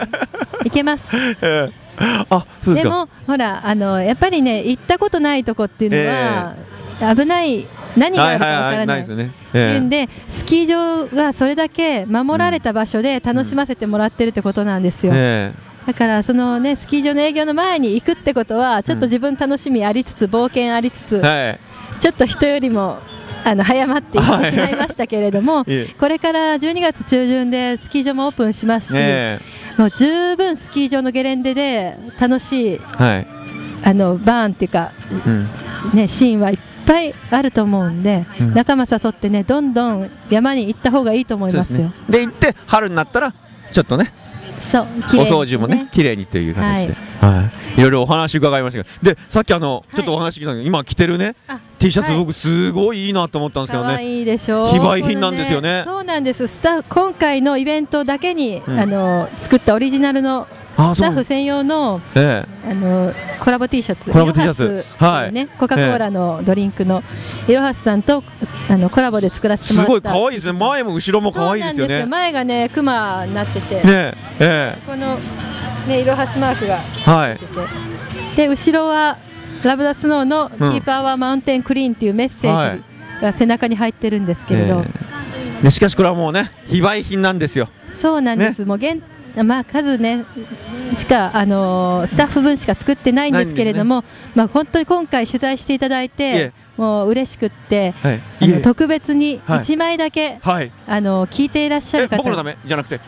行けます、えー、あそうですでもほらあのやっぱりね行ったことないとこっていうのは、えー、危ない何があるかわからない。っていうんで、スキー場がそれだけ守られた場所で楽しませてもらってるってことなんですよ。だからそのねスキー場の営業の前に行くってことはちょっと自分楽しみありつつ冒険ありつつ、ちょっと人よりもあの早まっていってしまいましたけれども、は い、これから12月中旬でスキー場もオープンしますし、ね、もう十分スキー場のゲレンデで楽しい、はい、あのバーンっていうか、うん、ね、シーンはいっぱいあると思うんで、うん、仲間誘ってねどんどん山に行った方がいいと思いますよ。で、ね、行って春になったらちょっとねそう、ね、お掃除もね綺麗にという感じで、はい、はい、いろいろお話伺いましたけど。でさっきあの、ちょっとお話聞いたの今着てるね T シャツ、僕すごいいいなと思ったんですけどね。いいでしょう。非売品なんですよね。そうなんです。スタ今回のイベントだけに、うん、あの作ったオリジナルのスタッフ専用の,、ええ、あのコラボ T シャツ、コラボ T シャツ、はい。ね、コカ・コーラのドリンクのいろはすさんとあのコラボで作らせてもらった。すごい可愛いですね、前も後ろも可愛いですよね。よ。前がね、クマになってて、ねえこの、ね、いろはすマークが。はい、で後ろはラブ・ザ・スノーの「キーパーはマウンテン・クリーン」っていうメッセージが背中に入ってるんですけれど、えー、でしかしこれはもうね非売品なんですよ。そうなんです、ね、もう限まあ、数ね、しか、あのー、スタッフ分しか作ってないんですけれども、ね、まあ、本当に今回取材していただいて、もう嬉しくって、はい、あの特別に1枚だけ、はい、あの聞いていらっしゃる方。僕のため？じゃなくて？違う。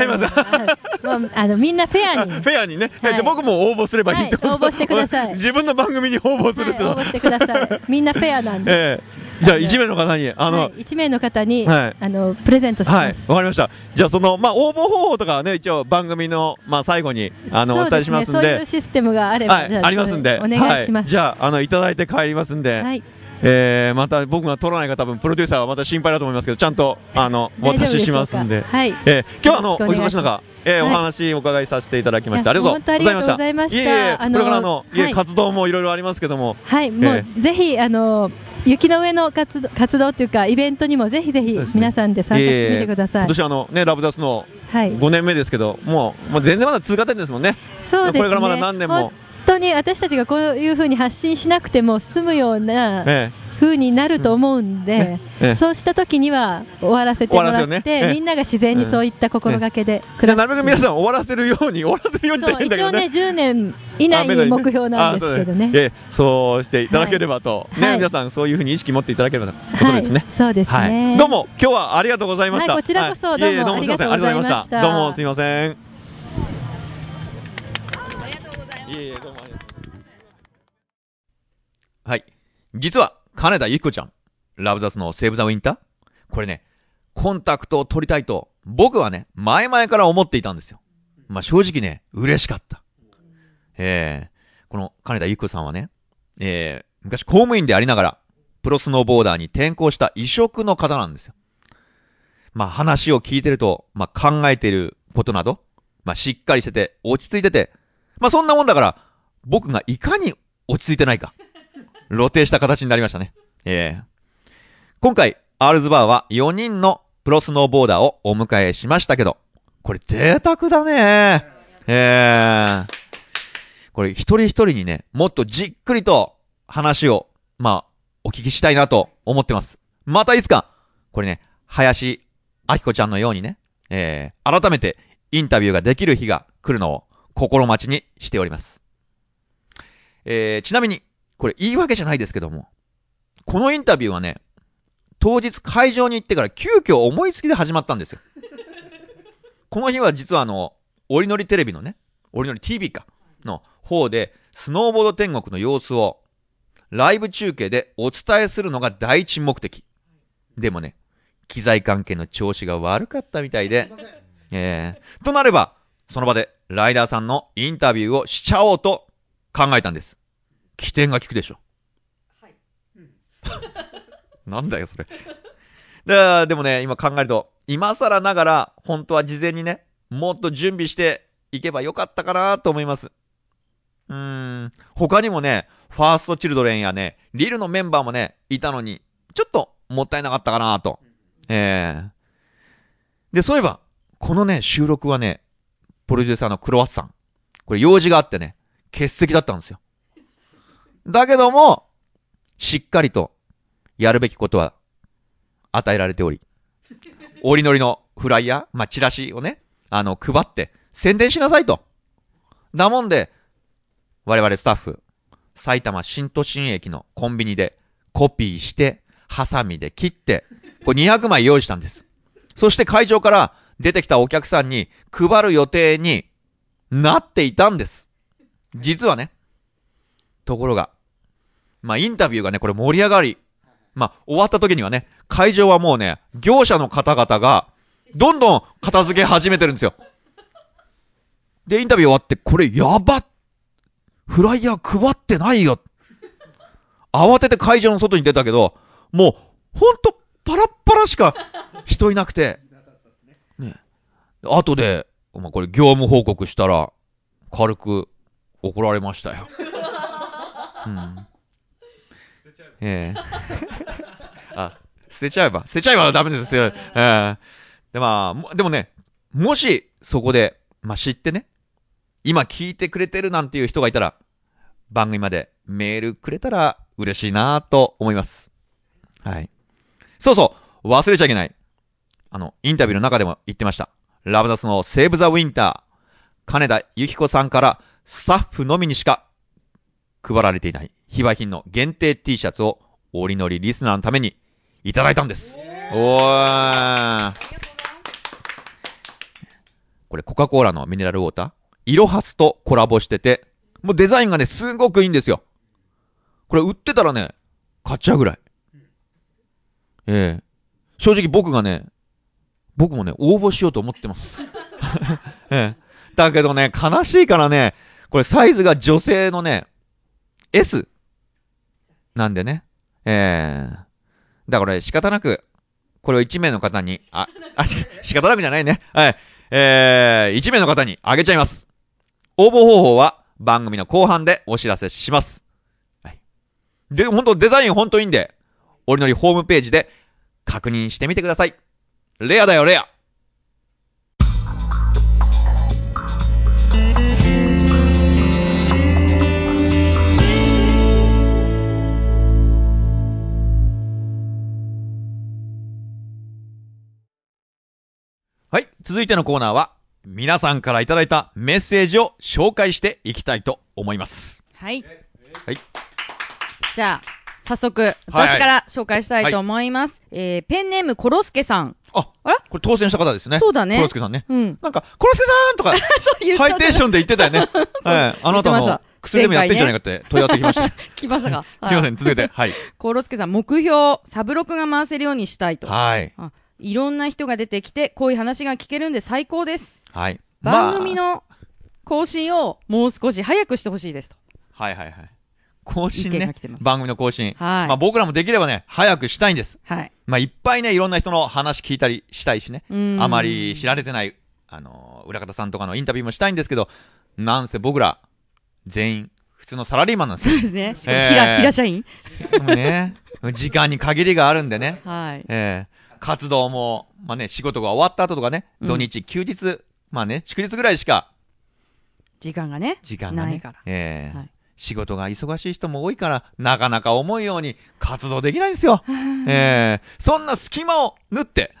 違います。もうあのみんなフェアに。フェアにね、はい、じゃ僕も応募すればいいってこと、応募してください。自分の番組に応募すると、応募してください。みんなフェアなんで、えー じゃあ1名の方に、あの、はい、1名の方に、はい、あの、プレゼントします。わ、はい、かりました。じゃあその、まあ、応募方法とかはね、一応番組の、まあ、最後に、あの、ね、お伝えしますんで。そういうシステムがあれば、はい、ありますんで。お願いします。じゃあ、あの、いただいて帰りますんで。はい。えー、また僕が取らないか多分プロデューサーはまた心配だと思いますけどちゃんとあのお渡ししますんではい、えー、今日はあのお忙しい中えー、お話お伺いさせていただきました。ありがとうございました。いえいえ、これからの、いえ、活動もいろいろありますけども。はい、もう、ぜひ、あの、雪の上の活動活動というかイベントにもぜひぜひ皆さんで参加してみてください。今年あのねラブダスの5年目ですけど、もうもう全然まだ通過点ですもんね。そうですね。これからまだ何年も。本当に私たちがこういうふうに発信しなくても済むような、ええ風になると思うんで、そうした時には終わらせてもらって、みんなが自然にそういった心がけでじゃなるべく皆さん終わらせるように終わらせるように一応ね10年以内に目標なんですけどね。えそうしていただければと、ね皆さんそういうふうに意識持っていただければとことですね、そうですね、どうも今日はありがとうございました、こちらこそどうもありがとうございました。どうもすみません。はい。実は金田由紀子ちゃんラブザスのセーブザウィンターこれね、コンタクトを取りたいと、僕はね、前々から思っていたんですよ。まあ、正直ね、嬉しかった。えー、この金田ゆ子さんはね、えー、昔公務員でありながら、プロスノーボーダーに転校した異色の方なんですよ。まあ、話を聞いてると、まあ、考えてることなど、まあ、しっかりしてて、落ち着いてて、まあ、そんなもんだから、僕がいかに落ち着いてないか、露呈した形になりましたね。えー、今回、アールズバーは4人のプロスノーボーダーをお迎えしましたけど、これ贅沢だねえー。これ一人一人にね、もっとじっくりと話を、まあ、お聞きしたいなと思ってます。またいつか、これね、林明子ちゃんのようにね、えー、改めてインタビューができる日が来るのを心待ちにしております。えー、ちなみに、これ言い訳じゃないですけども、このインタビューはね、当日会場に行ってから急遽思いつきで始まったんですよ。この日は実はあの、おりのりテレビのね、おりのり TV か、の方で、スノーボード天国の様子を、ライブ中継でお伝えするのが第一目的。でもね、機材関係の調子が悪かったみたいで、えー、となれば、その場でライダーさんのインタビューをしちゃおうと考えたんです。起点が効くでしょ。はい。なんだよ、それ。ででもね、今考えると、今更ながら、本当は事前にね、もっと準備していけばよかったかなと思います。うーん、他にもね、ファーストチルドレンやね、リルのメンバーもね、いたのに、ちょっともったいなかったかなと。ええー、で、そういえば、このね、収録はね、プロデューサーのクロワッサン。これ用事があってね、欠席だったんですよ。だけども、しっかりとやるべきことは与えられており、折りのりのフライヤー、まあ、チラシをね、あの、配って宣伝しなさいと。だもんで、我々スタッフ、埼玉新都心駅のコンビニでコピーしてハサミで切って、これ200枚用意したんです。そして会場から出てきたお客さんに配る予定になっていたんです。実はね。ところが、まあ、インタビューがね、これ盛り上がり、まあ、終わった時にはね、会場はもうね、業者の方々が、どんどん片付け始めてるんですよ。で、インタビュー終わって、これやばフライヤー配ってないよ慌てて会場の外に出たけど、もう、ほんと、パラッパラしか人いなくて、ね。後で、まあ、これ業務報告したら、軽く怒られましたよ。うん。ええあ、捨てちゃえば、捨てちゃえばダメですよ。ええで、まあ、でもね、もし、そこで、まあ、知ってね、今聞いてくれてるなんていう人がいたら、番組までメールくれたら嬉しいなと思います。はい。そうそう、忘れちゃいけない。あの、インタビューの中でも言ってました。ラブダスのセーブザウィンター、金田ゆき子さんからスタッフのみにしか配られていない非売品の限定 T シャツをおりのりリスナーのためにいただいたんです。おー。これコカ・コーラのミネラルウォーター、イロハスとコラボしてて、もうデザインがね、すごくいいんですよ。これ売ってたらね、買っちゃうぐらい。ええ正直僕がね、僕もね、応募しようと思ってます。ええだけどね、悲しいからね、これサイズが女性のね、S なんでね。ええー、だから仕方なく、これを1名の方に、あ、あ、仕方なくじゃないね。はい。えー、1名の方にあげちゃいます。応募方法は番組の後半でお知らせします。はい。で、ほんとデザインほんといいんで、おりのりホームページで確認してみてください。レアだよ、レア。はい。続いてのコーナーは、皆さんからいただいたメッセージを紹介していきたいと思います。はい。はい。じゃあ、早速、私から紹介したいと思います。はいはい、えー、ペンネームコロスケさん。あ、あれこれ当選した方ですね。そうだね。コロスケさんね。うん。なんか、コロスケさんとか、ハイテンションで言ってたよね。はい。あなたの薬でもやってんじゃないかって問い合わせきました。来ましたか？すいません、続けて。はい。コロスケさん、目標、サブロクが回せるようにしたいと。はい。あいろんな人が出てきて、こういう話が聞けるんで最高です。はい。番組の更新をもう少し早くしてほしいですと。はいはいはい。更新ね。番組の更新。はい。まあ僕らもできればね、早くしたいんです。はい。まあいっぱいね、いろんな人の話聞いたりしたいしね。あまり知られてない、あの、裏方さんとかのインタビューもしたいんですけど、なんせ僕ら、全員、普通のサラリーマンなんですよ。そうですね。しかも平、えー、平社員ね。時間に限りがあるんでね。はい。ええー活動も、まあね、仕事が終わった後とかね、土日、休日、まあね、祝日ぐらいしか、時間がね、時間がね、ないから。ええーはい、仕事が忙しい人も多いから、なかなか思うように活動できないんですよ。ええー、そんな隙間を縫って、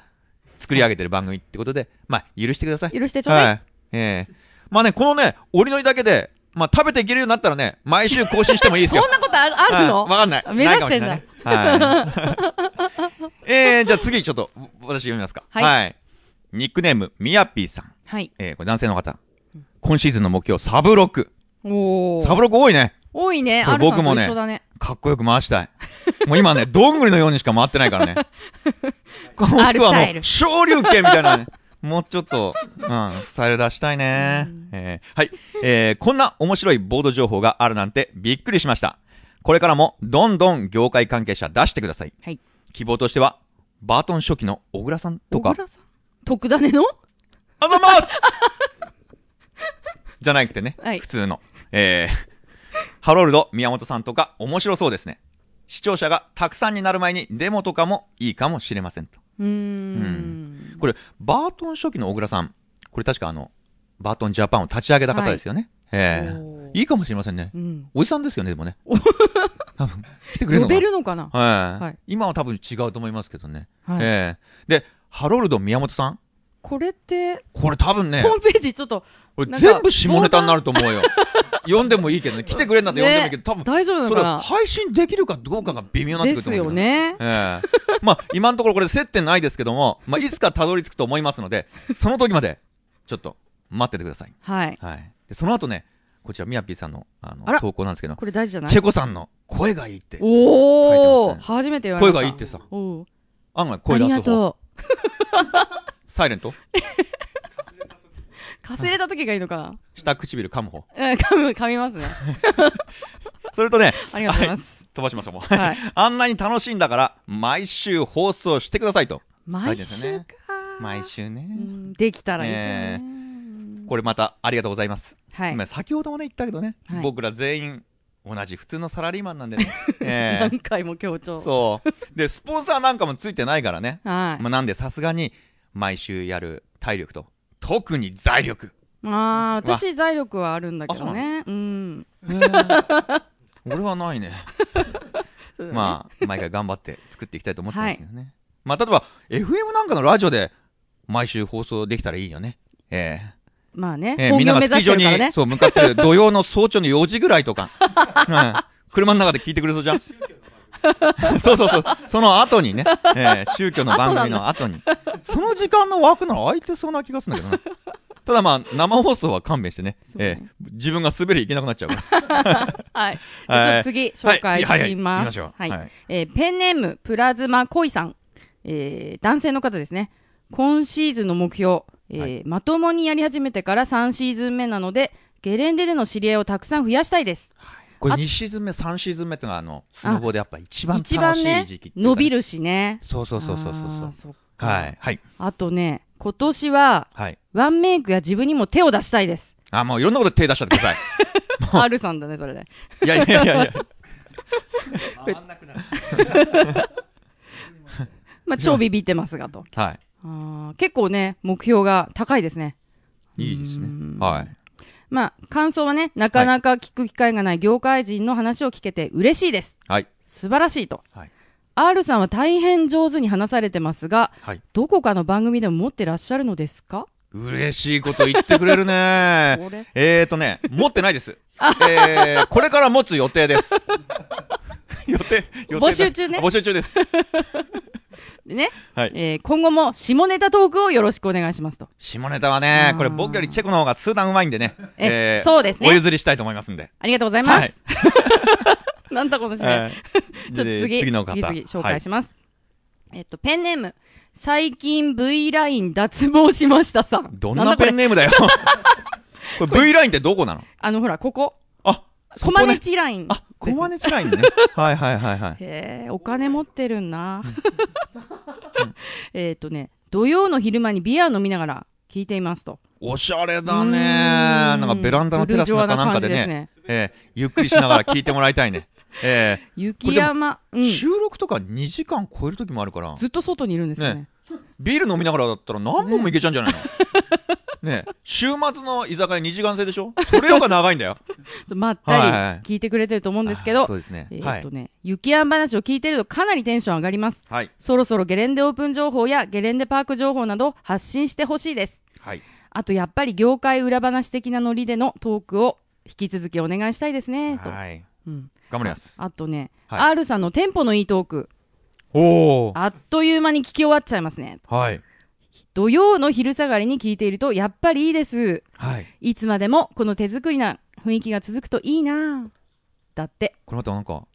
作り上げてる番組ってことで、まあ、許してください。許してちょうだい。はい、ええー、まあね、このね、折りのりだけで、まあ、食べていけるようになったらね、毎週更新してもいいですよ。そんなことあるあるの？わ、かんない。目指してんだ。はい。えー、じゃあ次、ちょっと、私読みますか。はい。はい、ニックネーム、みやぴーさん。はい。えー、これ男性の方。今シーズンの目標、サブロク。おサブロク多いね。多いね。僕もね、ねかっこよく回したい。もう今ね、どんぐりのようにしか回ってないからね。もしくはもう、昇竜拳みたいなね。もうちょっと、うん、スタイル出したいね。えー、はい。えー、こんな面白いボード情報があるなんてびっくりしました。これからもどんどん業界関係者出してください。はい。希望としては、バートン初期の小倉さんとか。小倉さん？徳種の？あざます じゃなくてね、はい、普通の。えー、ハロルド宮本さんとか面白そうですね。視聴者がたくさんになる前にデモとかもいいかもしれませんと。うんうんこれ、バートン初期の小倉さん、これ確かあの、バートンジャパンを立ち上げた方ですよね。はい、ええー、いいかもしれませんね。うん、おじさんですよね、でもね。多分、来てくれるのかな？呼べるのかな？はい、はい。今は多分違うと思いますけどね。はい、ええー、で、ハロルド宮本さん？これって、これ多分ね、ホームページちょっと、これ全部下ネタになると思うよ。呼 んでもいいけどね。来てくれんだって呼んでもいいけど、多分。大丈夫なのかな？配信できるかどうかが微妙になってくると思うですよね。ええまあ、今のところこれ接点ないですけども、まあ、いつかたどり着くと思いますので、その時まで、ちょっと、待っててください。はい。はい。で、その後ね、こちら、みやぴーさんの、あの、投稿なんですけど、これ大事じゃない？チェコさんの声がいいって。おお、ね、初めて言われた。声がいいってさ。お案外声出す方。ありがとう。サイレント？かすれた時がいいのかな下唇噛む方。うん、噛む、噛みますね。それとね、ありがとうございます。飛ばしましょう、もう。はい。あんなに楽しいんだから、毎週放送してくださいと。毎週か。毎週ね。できたらいいですね。これまたありがとうございます。はい。先ほどもね言ったけどね、僕ら全員同じ普通のサラリーマンなんでね。えー、何回も強調。そう。で、スポンサーなんかもついてないからね。はい。まあ、なんでさすがに、毎週やる体力と、特に財力。ああ、私財力はあるんだけどね。うん。俺はないね。ねまあ、毎回頑張って作っていきたいと思ってますけどね。はい、まあ、例えば、FM なんかのラジオで、毎週放送できたらいいよね。ええーまあね、えー、みんながスキー場に、ね、そう、向かってる 土曜の早朝の4時ぐらいとか、う ん、車の中で聞いてくれそうじゃん そうそうそう。その後にね、えー、宗教の番組の後に。その時間の枠なら空いてそうな気がするんだけどな。ただまあ、生放送は勘弁してね。ねえー、自分が滑りいけなくなっちゃうから。はい。じゃあ次、紹介します。はい。はい、えー、ペンネーム、プラズマ恋さん。えー、男性の方ですね。今シーズンの目標、えー、はい、まともにやり始めてから3シーズン目なので、ゲレンデでの知り合いをたくさん増やしたいです。これ2シーズン目、3シーズン目ってのは、あの、スノボでやっぱ一番楽しい時期、ね、伸びるしね。そうそうそうそうそうそう。はい。はい。あとね、今年は、はい、ワンメイクや自分にも手を出したいです。あ、もういろんなこと手出しちゃってください。R さんだね、それで。いやいやいやいや。まあ、超ビビってますがと。はい。あ結構ね、目標が高いですね。いいですね。はい。まあ、感想はね、なかなか聞く機会がない業界人の話を聞けて嬉しいです。はい。素晴らしいと。はい。R さんは大変上手に話されてますが、はい、どこかの番組でも持ってらっしゃるのですか？嬉しいこと言ってくれるね えーとね、持ってないです。えー、これから持つ予定です。予定、予定。募集中ね。募集中です。でね、はい、えー、今後も下ネタトークをよろしくお願いしますと。下ネタはね、これ僕よりチェコの方が数段うまいんでね、えー、そうですね。お譲りしたいと思いますんで。ありがとうございます。はい、なんだこの締め。えー、ちょっと次、次の方。次々紹介します。はい、えっと、ペンネーム、最近 V ライン脱毛しましたさん。どんなペンネームだよ。これ V ラインってどこなの？あの、ほら、ここ。あ、コマネチライン。あ、コマネチラインね。はいはいはいはい。へえ、お金持ってるんな。えっとね、土曜の昼間にビア飲みながら聞いていますと。おしゃれだねなんかベランダのテラスの中なんかでね、ねえー、ゆっくりしながら聞いてもらいたいね。えー、雪山、うん、収録とか2時間超える時もあるから。ずっと外にいるんですね。ねビール飲みながらだったら何本もいけちゃうんじゃないの、ね ね週末の居酒屋2時間制でしょ？それよが長いんだよ。まったり聞いてくれてると思うんですけど、そうですね。えっとね、雪山話を聞いてるとかなりテンション上がります。はい。そろそろゲレンデオープン情報やゲレンデパーク情報など発信してほしいです。はい。あとやっぱり業界裏話的なノリでのトークを引き続きお願いしたいですね。と。はい。うん。頑張りますあ。あとね、はい、R さんのテンポのいいトーク。おあっという間に聞き終わっちゃいますね。はい。土曜の昼下がりに聞いているとやっぱりいいです。はい。いつまでもこの手作りな雰囲気が続くといいなだって。これまたなんか、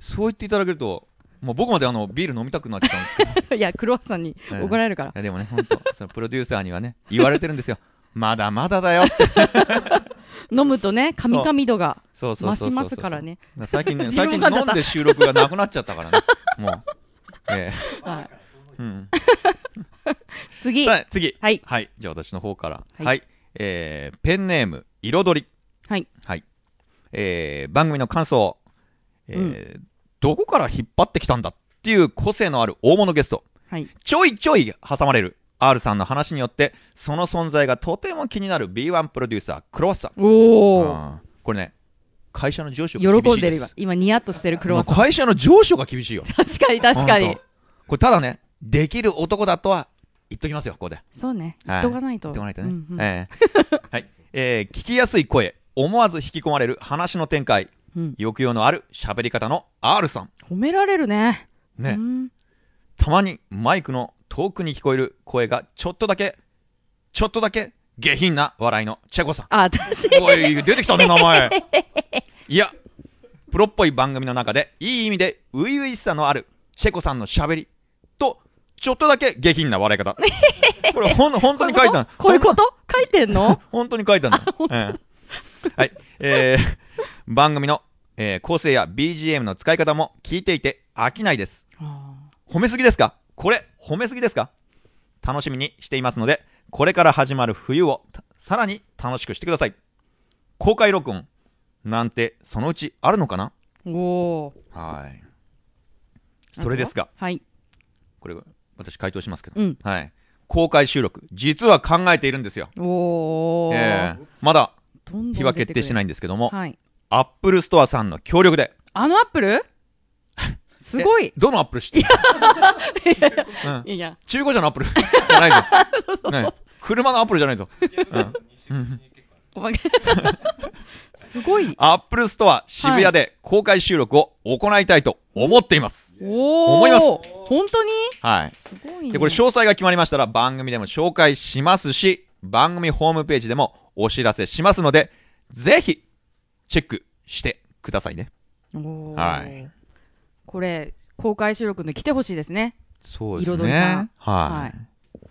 そう言っていただけると、もう僕まであのビール飲みたくなっちゃうんですけど。いや、クロワッサンに怒られるから。いやでもね、本当そのプロデューサーにはね、言われてるんですよ。まだまだだよって。飲むとね、カミカミ度が増しますからね。最近ね、最近飲んで収録がなくなっちゃったからね。もう。ええー。はい。うん。次。次。はい。はい。じゃあ私の方から。はい。はい、えー、ペンネーム、彩り。はい。はい。えー、番組の感想。えー、うん、どこから引っ張ってきたんだっていう個性のある大物ゲスト。はい。ちょいちょい挟まれる R さんの話によって、その存在がとても気になる B1 プロデューサー、クロワッサン。おー。これね、会社の上司が厳しい喜んでる今。今ニヤッとしてるクロワッサン。会社の上司が厳しいよ。確かに確かに。これただね、できる男だとは言っときますよ、ここで。そうね。言っとかないと。言っとかないとね。え はい。えー、聞きやすい声、思わず引き込まれる話の展開、うん、抑揚のある喋り方の R さん。褒められるね。ね。たまにマイクの遠くに聞こえる声がちょっとだけ、ちょっとだけ下品な笑いのチェコさん。あ、私。おい、出てきたね、名前。いや、プロっぽい番組の中で、いい意味で、初々しさのある、チェコさんの喋り、と、ちょっとだけ下品な笑い方。これ、ほん、本当に書いたこういうこと？書いてんの？本当に書いたんだ。ええ、はい。えー、番組の、えー、構成や BGM の使い方も聞いていて飽きないです。褒めすぎですか？これ、褒めすぎですか？楽しみにしていますので、これから始まる冬をさらに楽しくしてください。公開録音なんてそのうちあるのかな？おお。はい。それですが、はい。これ、私回答しますけど、うん、はい。公開収録、実は考えているんですよ。おお。えー、まだ、日は決定してないんですけども、はい。アップルストアさんの協力で。あのアップル？すごい。どのアップル知ってる？いやいや、中古車のアップルじゃないぞ。ね、車のアップルじゃないぞ。うん。すごい。アップルストア渋谷で公開収録を行いたいと思っています。お思います。本当に？はい。すごい、ね、で、これ詳細が決まりましたら番組でも紹介しますし、番組ホームページでもお知らせしますので、ぜひ、チェックしてくださいね。はい。これ、公開収録で来てほしいですね。そうですね。さん。はい。はい、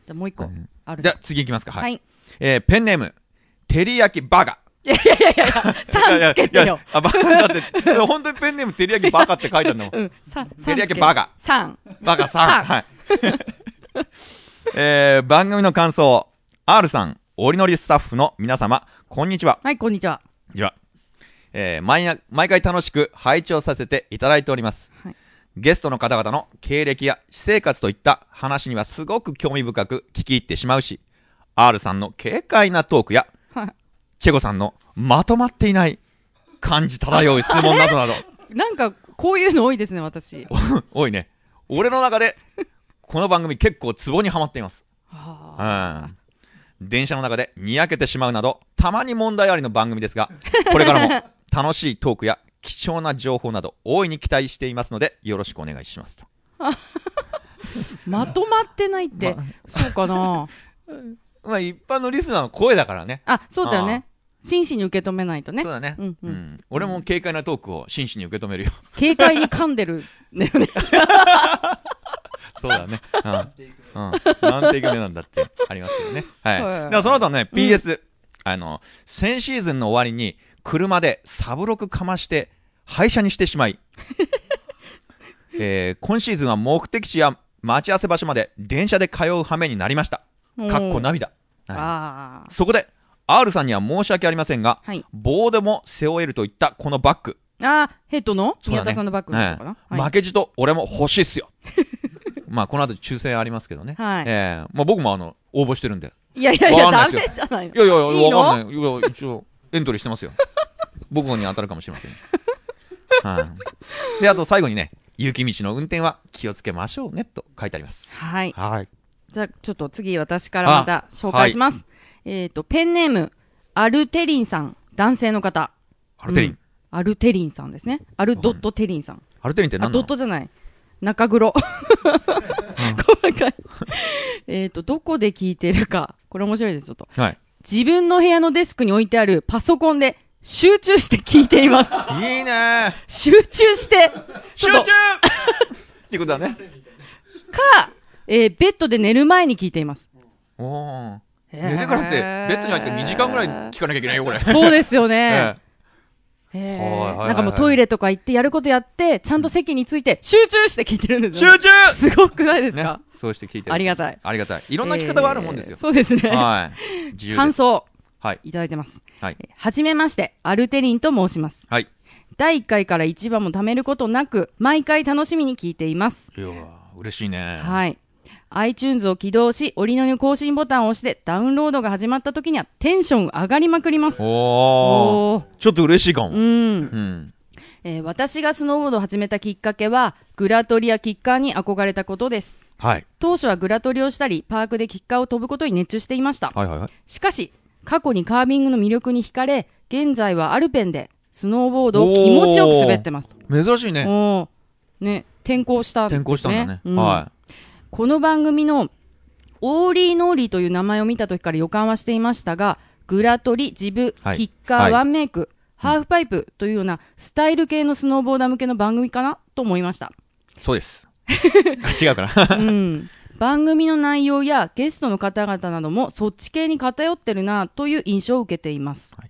じゃもう一個、あるじゃあ次行きますか。はい。はい、えー、ペンネーム、照り焼きバカ。いやいやいやいや、3つけてよ。あ、バカだって、本当にペンネーム、照り焼きバカって書いてあるの。うん、照り焼きバカ。3。バカ3。はい。えー、番組の感想、R さん、おりのりスタッフの皆様、こんにちは。はい、こんにちは。では、えー、毎毎回楽しく拝聴させていただいております。はい、ゲストの方々の経歴や私生活といった話にはすごく興味深く聞き入ってしまうし、R さんの軽快なトークや、はい、チェゴさんのまとまっていない感じ漂う質問などなど。なんか、こういうの多いですね、私。多いね。俺の中で、この番組結構ツボにはまっています。はあ、うん。電車の中でにやけてしまうなど、たまに問題ありの番組ですが、これからも 楽しいトークや貴重な情報など大いに期待していますので、よろしくお願いしますと。まとまってないって、ま、そうかな。まあ一般のリスナーの声だからね。あ、そうだよね。真摯に受け止めないとね。そうだね。うん、うん、うん。俺も軽快なトークを真摯に受け止めるよ。軽快に噛んでる。ね。そうだね。うん。うん。何テイク目なんだってありますけどね。はい。はい、ではその後ね、PS、うん、あの、先シーズンの終わりに、車でサブロクかまして廃車にしてしまい、えー、今シーズンは目的地や待ち合わせ場所まで電車で通う羽目になりました。かっこ涙。はい、そこで、R さんには申し訳ありませんが、はい、棒でも背負えるといったこのバッグ。ああ、ヘッドの？宮田さんのバッグかな、はい、負けじと俺も欲しいっすよ。まあ、この後抽選ありますけどね。はい。ええー、まあ僕もあの、応募してるんで。いやいやいや、ダメじゃないの。いやいやいや、わかんない。いや、一応、エントリーしてますよ。僕に当たるかもしれません。はい。で、あと最後にね、雪道の運転は気をつけましょうね、と書いてあります。はい。はい。じゃあ、ちょっと次私からまた紹介します。はい、えっ、ー、と、ペンネーム、アルテリンさん、男性の方。アルテリン、うん、アルテリンさんですね。アルドットテリンさん。アルテリンって何ドットじゃない。中黒。細かい。えっと、どこで聞いてるか。これ面白いです、ちょっと。はい。自分の部屋のデスクに置いてあるパソコンで集中して聞いています。いいね集中して集中っていうことだね。か、えー、ベッドで寝る前に聞いています。おお。寝てからって、ベッドに入って2時間ぐらい聞かなきゃいけないよ、これ。そうですよね。えー、なんかもうトイレとか行ってやることやって、ちゃんと席について集中して聞いてるんですよ、ね。集中すごくないですか、ね、そうして聞いてる。ありがたい。ありがたい。いろんな聞き方があるもんですよ。えー、そうですね。はい。感想。はい。いただいてます。はい。はじめまして、アルテリンと申します。はい。第1回から1話も貯めることなく、毎回楽しみに聞いています。いや嬉しいね。はい。iTunes を起動し、折りのり更新ボタンを押してダウンロードが始まった時にはテンション上がりまくります。おおちょっと嬉しいかも。うん。うんえー、私がスノーボードを始めたきっかけは、グラトリやキッカーに憧れたことです。はい。当初はグラトリをしたり、パークでキッカーを飛ぶことに熱中していました。はいはいはい。しかし、過去にカービングの魅力に惹かれ、現在はアルペンでスノーボードを気持ちよく滑ってます珍しいね。ね、転校したね。転校したんだね。うん、はい。この番組のオーリーノーリーという名前を見た時から予感はしていましたが、グラトリ、ジブ、はい、キッカー、はい、ワンメイク、ハーフパイプというようなスタイル系のスノーボーダー向けの番組かなと思いました。そうです。違うかなうん。番組の内容やゲストの方々などもそっち系に偏ってるなという印象を受けています。はい、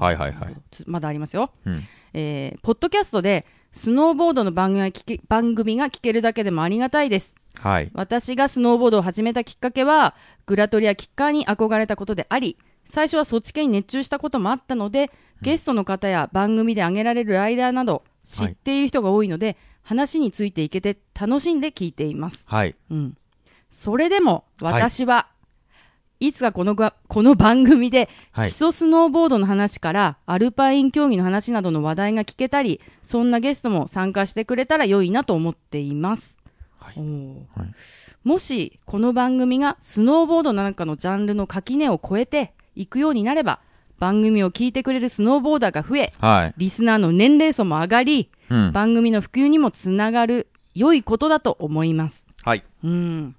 はいはいはいまだありますよ。うん、えー、ポッドキャストでスノーボードの番組が聞け番組が聞けるだけでもありがたいです。はい、私がスノーボードを始めたきっかけはグラトリやキッカーに憧れたことであり最初はそっち系に熱中したこともあったので、ゲストの方や番組で挙げられるライダーなど知っている人が多いので、はい、話についていけて楽しんで聞いています。はい。うん。それでも私は、はい、いつかこのこの番組で、基礎スノーボードの話からアルパイン競技の話などの話題が聞けたり、そんなゲストも参加してくれたら良いなと思っています。はい、もしこの番組がスノーボードなんかのジャンルの垣根を越えて行くようになれば、番組を聞いてくれるスノーボーダーが増え、はい、リスナーの年齢層も上がり、うん、番組の普及にもつながる良いことだと思います。はい。うん。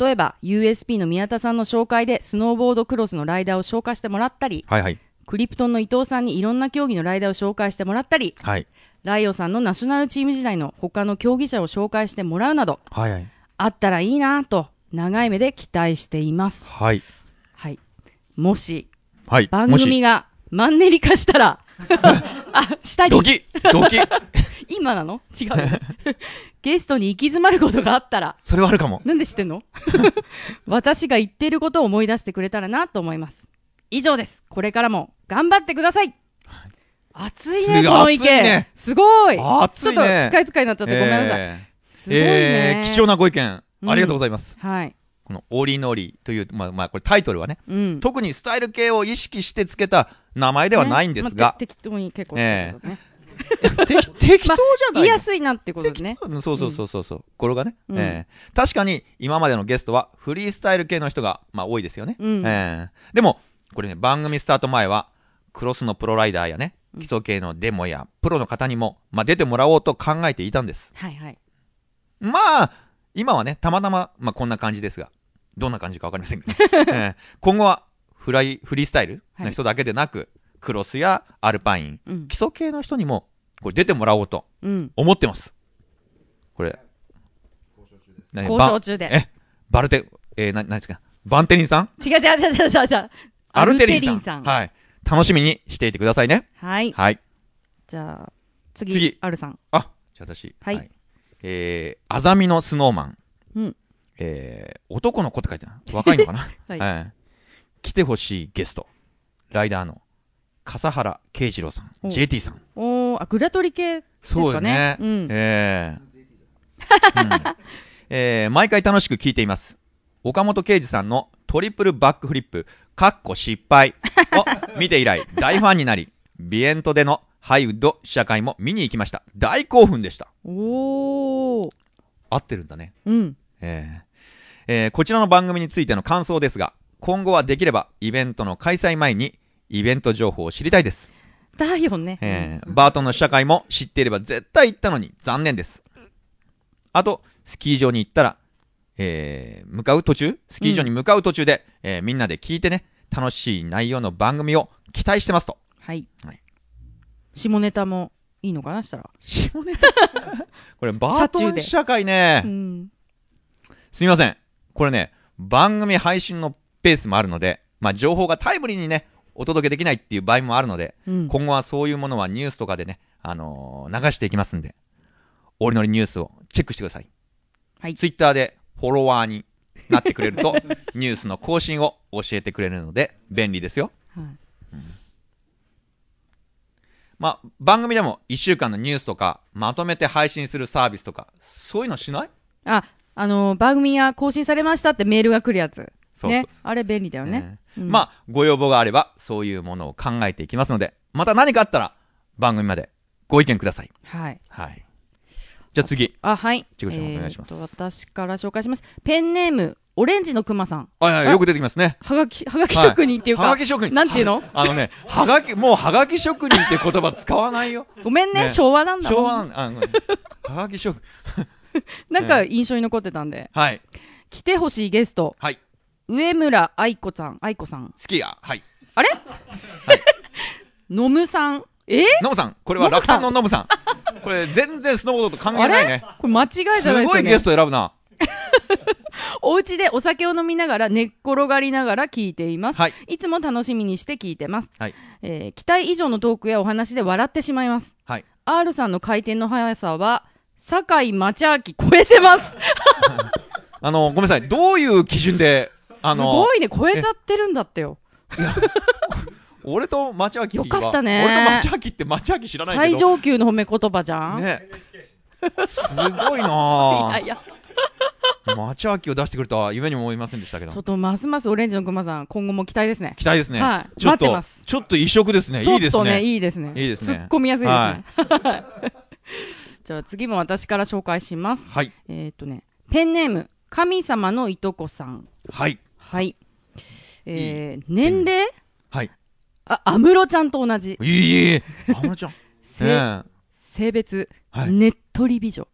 例えば USP の宮田さんの紹介でスノーボードクロスのライダーを紹介してもらったり、はいはい、クリプトンの伊藤さんにいろんな競技のライダーを紹介してもらったり、はい、ライオさんのナショナルチーム時代の他の競技者を紹介してもらうなど、はいはい、あったらいいなと長い目で期待しています。はい。はい。もし、はい、番組がマンネリ化したら、あ、したり。ドキドキ 今なの？違う。ゲストに行き詰まることがあったら。それはあるかも。なんで知ってんの？私が言っていることを思い出してくれたらなと思います。以上です。これからも頑張ってください。熱いね、この意見。ね、すごい。熱いね。ちょっと使い使いになっちゃってごめんなさい。えー、すごいね、えー、貴重なご意見、ありがとうございます。はい。このオーリーノーリーという、まあ、まあ、これタイトルはね、うん、特にスタイル系を意識してつけた名前ではないんですが。ねまあ、適当に結構ね。えー、適適当じゃない、まあ、言いやすいなってことですね。そうそうそうそうそう。これがね、うん、えー、確かに今までのゲストはフリースタイル系の人が、まあ、多いですよね。うん、えー、でも、これね、番組スタート前は、クロスのプロライダーやね、基礎系のデモやプロの方にも、まあ、出てもらおうと考えていたんです。はいはい。まあ、今はね、たまたま、まあ、こんな感じですが、どんな感じかわかりませんけど、えー、今後はフライ、フリースタイルの人だけでなく、はい、クロスやアルパイン、うん、基礎系の人にも、これ出てもらおうと思ってます。これ、交渉中で。え、バルテ、えー、な、なんですか、バンテリンさん？違う違う違う違う違う。アルテリンさん。はい。楽しみにしていてくださいね。はい。はい。じゃあ、次。次。アルさん。あ、じゃあ私。はい。はい、えー、あざみのスノーマン。うん。えー、男の子って書いてある。若いのかな？はい、えー、来てほしいゲスト。ライダーの笠原慶次郎さん。JT さん。おあ、グラトリ系ですかね。そうね。うん、えー、うん、えー、毎回楽しく聞いています。岡本圭司さんのトリプルバックフリップ、かっこ失敗 を見て以来、大ファンになり、ビエントでのハイウッド試写会も見に行きました。大興奮でした。おー。合ってるんだね。うん。えーえー、こちらの番組についての感想ですが、今後はできればイベントの開催前にイベント情報を知りたいです。だよね。えー、バートンの試写会も知っていれば絶対行ったのに残念です。あと、スキー場に行ったら、えー、向かう途中スキー場に向かう途中で、うん、えー、みんなで聞いてね、楽しい内容の番組を期待してますと。はい。はい、下ネタもいいのかなしたら。下ネタ？これ、バートン試写会ね。うん、すみません。これね、番組配信のペースもあるので、まあ、情報がタイムリーにね、お届けできないっていう場合もあるので、うん、今後はそういうものはニュースとかでね、あのー、流していきますんで、おりのりニュースをチェックしてください。はい。ツイッターでフォロワーになってくれると、ニュースの更新を教えてくれるので、便利ですよ。はい、うん、まあ、番組でも1週間のニュースとか、まとめて配信するサービスとか、そういうのしない？あ、あの、番組が更新されましたってメールが来るやつ。そうね。あれ便利だよね。うん、まあ、ご要望があれば、そういうものを考えていきますので、また何かあったら、番組までご意見ください。はい。はい。じゃあ次。あ、はい。ちぐちゃんお願いします、えー、私から紹介します。ペンネーム、オレンジのクマさん。はいはい、よく出てきますね。はがき、はがき職人っていうか。はがき職人。なんていうの？あのね、はがき、もうはがき職人って言葉使わないよ。ごめんね、昭和なんだ。昭和なんだ。はがき職 なんか印象に残ってたんで。はい。来てほしいゲスト。はい。上村愛子さん、愛子さん。好きや。はい。あれ？のむさん。え？ノムさん。これは楽天のノムさん。これ全然スノーボードと関係ないね。これ間違いじゃないですか、ね、すごいゲスト選ぶな。お家でお酒を飲みながら寝っ転がりながら聞いています、はい、いつも楽しみにして聞いてます、はい、えー、期待以上のトークやお話で笑ってしまいます、はい、R さんの回転の速さは酒井町明超えてます。あのごめんなさい。どういう基準であのすごいね。超えちゃってるんだってよ俺と町明よかったね。俺と町明って町明知らないけど。最上級の褒め言葉じゃん。ね。すごいないやいや。町明を出してくるとは夢にも思いませんでしたけど。ちょっとますますオレンジの熊さん今後も期待ですね。期待ですね。はい。待ってます。ちょっと異色ですね。いいですね。いいですね。いいですね。突っ込みやすいですね、はい、じゃあ次も私から紹介します。はい。えっ、とねペンネーム神様のいとこさん。はい。はい。えー、年齢？はいあ安室ちゃんと同じ。いいいい。安室ちゃん。性別、はい、ねっとり美女。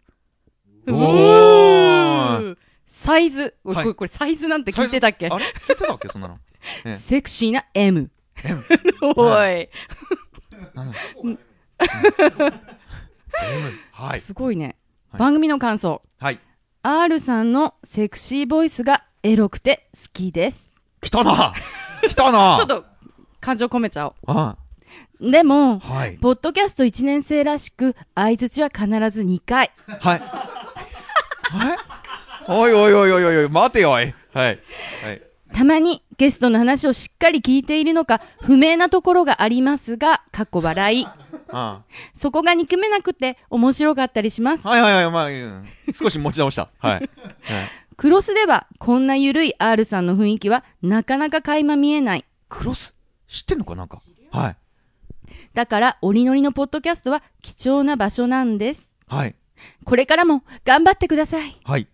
おサイズ、はい、これサイズなんて聞いてたっけ？あれ？聞いてたっけ？そんなの、セクシーな M。M。おい。はい。すごいね。番組の感想。はい。R さんのセクシーボイスがエロくて好きです。来たな。来たな。ちょっと感情込めちゃおう。ああでも、はい、ポッドキャスト1年生らしく、相づちは必ず2回。はい。はい？おいおいおいおいおい、待てよ、おい。はい。はい。たまにゲストの話をしっかり聞いているのか、不明なところがありますが、かっこ笑い。ああそこが憎めなくて面白かったりします。はいはいはい、まあ、うん、少し持ち直した。はい。はい、クロスでは、こんなゆるい R さんの雰囲気は、なかなか垣間見えない。クロス？知ってんのかなんか？はい。だから、おりのりのポッドキャストは貴重な場所なんです。はい。これからも頑張ってください。はい。っ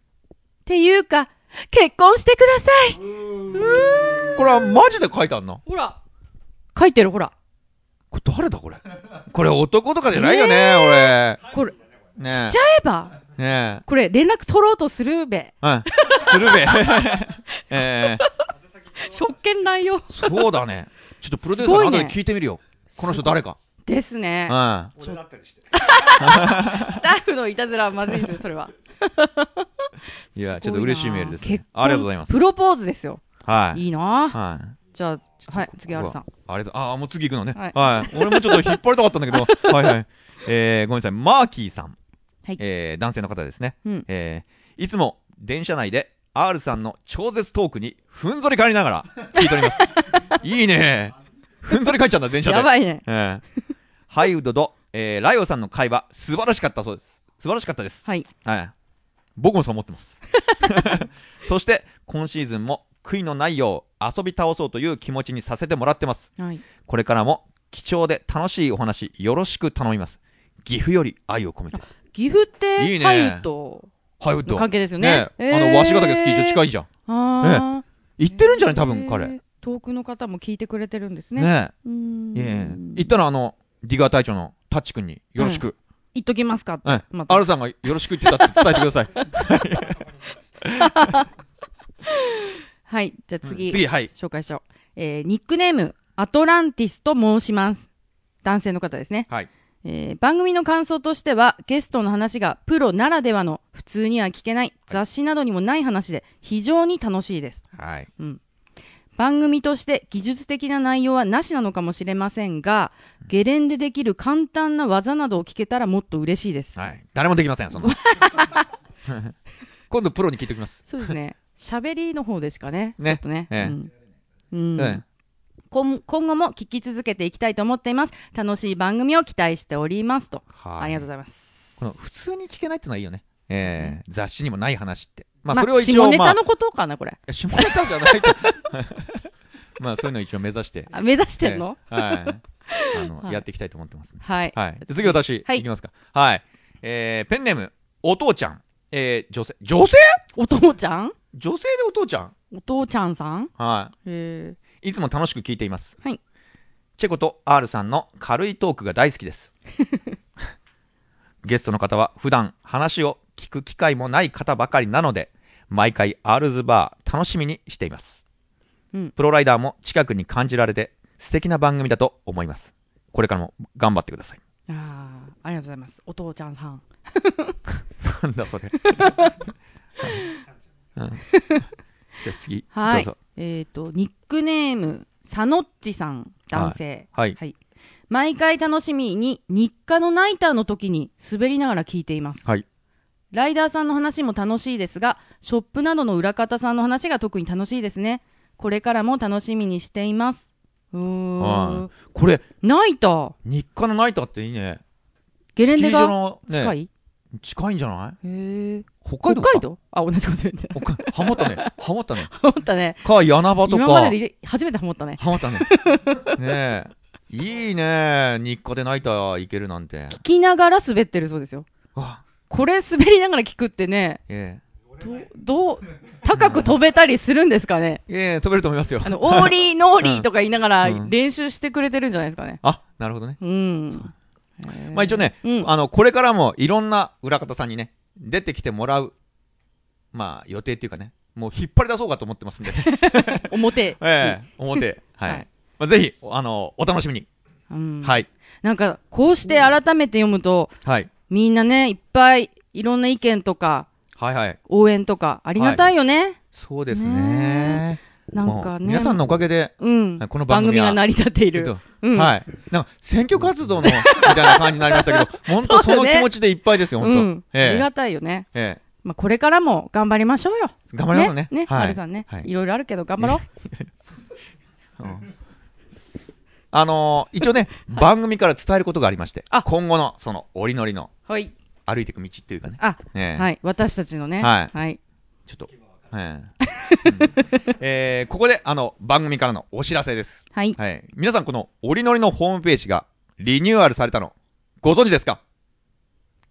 ていうか、結婚してください。これはマジで書いてあんのほら。書いてる、ほら。これ誰だこれ？これ男とかじゃないよね、えー、俺。これ、ね、しちゃえば。ねこれ連絡取ろうとするべ。うん。するべ。え えー。職権乱用。そうだね。ちょっとプロデューサーの後で聞いてみるよ。この人誰か。ですね。うん。スタッフのいたずらはまずいですよ、それは。いや、ちょっと嬉しいメールです、ね。ありがとうございます。プロポーズですよ。はい。いいなはい。じゃあ、はい、次、R さん。ありがとう。あ、もう次行くのね。はい。はい、俺もちょっと引っ張りたかったんだけど、はいはい。えー、ごめんなさい。マーキーさん。はい。えー、男性の方ですね。うん。えー、いつも電車内で R さんの超絶トークにふんぞり返りながら聞いております。いいねふんぞり返っちゃうんだ、電車で。やばいね。えー、ハイウッドと、えー、ライオさんの会話、素晴らしかったそうです。素晴らしかったです。はい。はい。僕もそう思ってます。そして、今シーズンも悔いのないよう遊び倒そうという気持ちにさせてもらってます。はい。これからも貴重で楽しいお話、よろしく頼みます。岐阜より愛を込めて。岐阜っていい、ね、ハイウッド？ハイウッド関係ですよね。ねえー、あの、鷲ヶ岳スキー場近いじゃん。ああ、ね。行ってるんじゃない？多分、彼。遠くの方も聞いてくれてるんですね。ねえ。え行ったら、あの、ディガー隊長のタッチ君によろしく。言っときますかって。ま、アルさんがよろしく言ってたって伝えてください。はい。じゃあ次。次、はい。紹介しよう。えー、ニックネーム、アトランティスと申します。男性の方ですね。はい。えー、番組の感想としては、ゲストの話がプロならではの普通には聞けない雑誌などにもない話で非常に楽しいです。はい。うん。番組として技術的な内容はなしなのかもしれませんが、ゲレンデできる簡単な技などを聞けたらもっと嬉しいです。はい。誰もできません、そんな。今度プロに聞いておきます。そうですね。喋りの方ですかね。ね。ちょっとね。ええ、うん。うん、ええ今後も聞き続けていきたいと思っています。楽しい番組を期待しておりますと。はい。ありがとうございます。この普通に聞けないってのはいいよね。えー、雑誌にもない話って。まあ、それを一応、まあ、下ネタのことかな、これ。下ネタじゃないと。まあ、そういうのを一応目指して。あ、目指してんの、えー、はい。あの、はい、やっていきたいと思ってます、ね、はい。はい。次私、はい、いきますか。はい。えー、ペンネーム、お父ちゃん。えー、女性、女性？お父ちゃん？女性でお父ちゃん？お父ちゃんさん？はい。へい。いつも楽しく聞いています。はい。チェコと R さんの軽いトークが大好きです。ゲストの方は普段話を聞く機会もない方ばかりなので、毎回 R ズバー楽しみにしています。うん、プロライダーも近くに感じられて素敵な番組だと思います。これからも頑張ってください。ああ、ありがとうございます。お父ちゃんさん。なんだそれ。うん、じゃあ次、はい、どうぞ。えっ、ー、と、ニックネーム、サノッチさん、男性。はい。はい、はい毎回楽しみに日課のナイターの時に滑りながら聞いています。はい。ライダーさんの話も楽しいですが、ショップなどの裏方さんの話が特に楽しいですね。これからも楽しみにしています。うーん。これ、ナイター日課のナイターっていいね。ゲレンデが近い、ね、近いんじゃない？へえ。北海道北海道？あ、同じこと言ってハマ ったね。ハマったね。ハマったね。か、柳場とか。今までで初めてハマったね。ハマったね。ねえ。いいね日課でナイター行けるなんて。聞きながら滑ってるそうですよ。これ滑りながら聞くってね。ええ。どう、高く飛べたりするんですかね？ええ、飛べると思いますよ。あの、オーリー、ノーリーとか言いながら練習してくれてるんじゃないですかね。あ、なるほどね。うん。まあ一応ね、うん、あの、これからもいろんな裏方さんにね、出てきてもらう、まあ予定っていうかね、もう引っ張り出そうかと思ってますんで。表。ええ表。はい。はい、まあ、ぜひ、あの、お楽しみに。うん、はい。なんか、こうして改めて読むと、はい。みんなね、いっぱいいろんな意見とか、はいはい。応援とか、ありがたいよね。はい、そうですね。なんかね。皆さんのおかげで、うん、この番組が成り立っている。うん、はい。なんか、選挙活動の、みたいな感じになりましたけど、本当その気持ちでいっぱいですよ、本当、ありがたいよね。ええ。まあ、これからも頑張りましょうよ。頑張りますね。ね、はるさんね、はい。いろいろあるけど、頑張ろう。うんあのー、一応ね、番組から伝えることがありまして、今後の、その、折りのりの、はい。歩いていく道っていうかね。あ、ね、はい。私たちのね。はい。はい。ちょっと、えー えー、ここで、あの、番組からのお知らせです。はい。はい。皆さん、この、折りのりのホームページが、リニューアルされたの、ご存知ですか？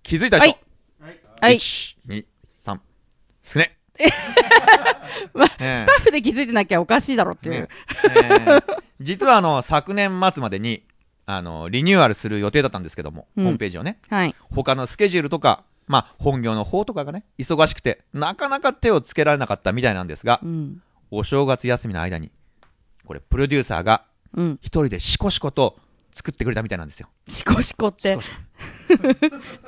気づいた人？はい。はい。1、2、3、すね。まあ、スタッフで気づいてなきゃおかしいだろっていう。ねえー、実はあの、昨年末までに、あの、リニューアルする予定だったんですけども、うん、ホームページをね。はい。他のスケジュールとか、まあ、本業の方とかがね、忙しくて、なかなか手をつけられなかったみたいなんですが、うん、お正月休みの間に、これ、プロデューサーが、一人でシコシコと作ってくれたみたいなんですよ。シコシコって。シコシコ。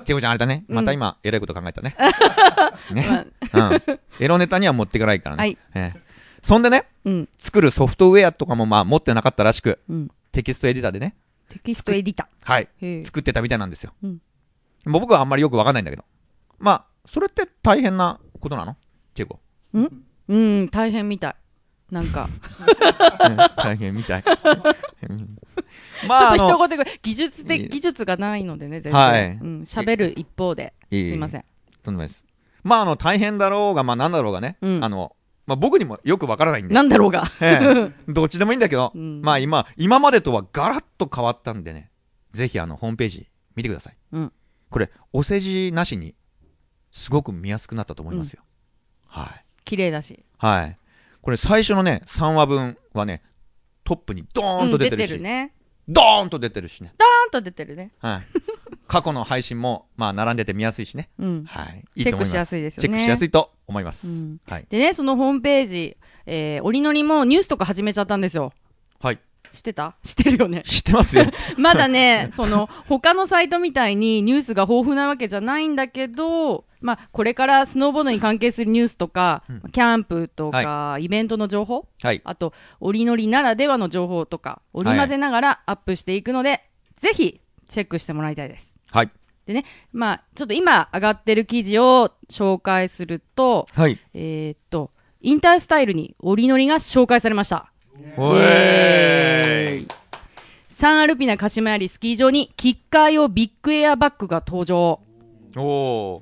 チェコちゃんあれだね。また今、えらいこと考えたね。ね。うん。エロネタには持っていかないからね。はい。えー、そんでね、うん、作るソフトウェアとかもまあ持ってなかったらしく、うん、テキストエディターでね。テキストエディターはい。作ってたみたいなんですよ。うん、僕はあんまりよくわかんないんだけど。まあ、それって大変なことなの？チェコ。ん？うん、大変みたい。なんか大変みたい。まあ、ちょっと一言で、技術的、技術がないのでね、全然。はい。うん、喋る一方で。すいません。とんでもないです。まあ、あの、大変だろうが、まあ、なんだろうがね。うん、あの、まあ、僕にもよくわからないんで。なんだろうが。ええ。どっちでもいいんだけど、うん、まあ今、今までとはガラッと変わったんでね、ぜひあの、ホームページ見てください。うん。これ、お世辞なしに、すごく見やすくなったと思いますよ。うん、はい。綺麗だし。はい。これ最初のね、3話分はね、トップにドーンと出てるし。うん、出てるね。ドーンと出てるしね。ドーンと出てるね。はい。過去の配信も、まあ、並んでて見やすいしね。うん。はい。いいチェックしやすいですよね。チェックしやすいと思います。うん、はい。でね、そのホームページ、えー、折りのりもニュースとか始めちゃったんですよ。はい。知ってた？知ってるよね。知ってますよ。まだね、その、他のサイトみたいにニュースが豊富なわけじゃないんだけど、まあ、これからスノーボードに関係するニュースとか、うん、キャンプとか、はい、イベントの情報、はい、あと、折りのりならではの情報とか、織り交ぜながらアップしていくので、はい、ぜひ、チェックしてもらいたいです。はい。でね、まあ、ちょっと今上がってる記事を紹介すると、はい。えー、っと、インタースタイルに折りのりが紹介されました。イエーイサンアルピナ鹿島よりスキー場にキッカー用ビッグエアバッグが登場。お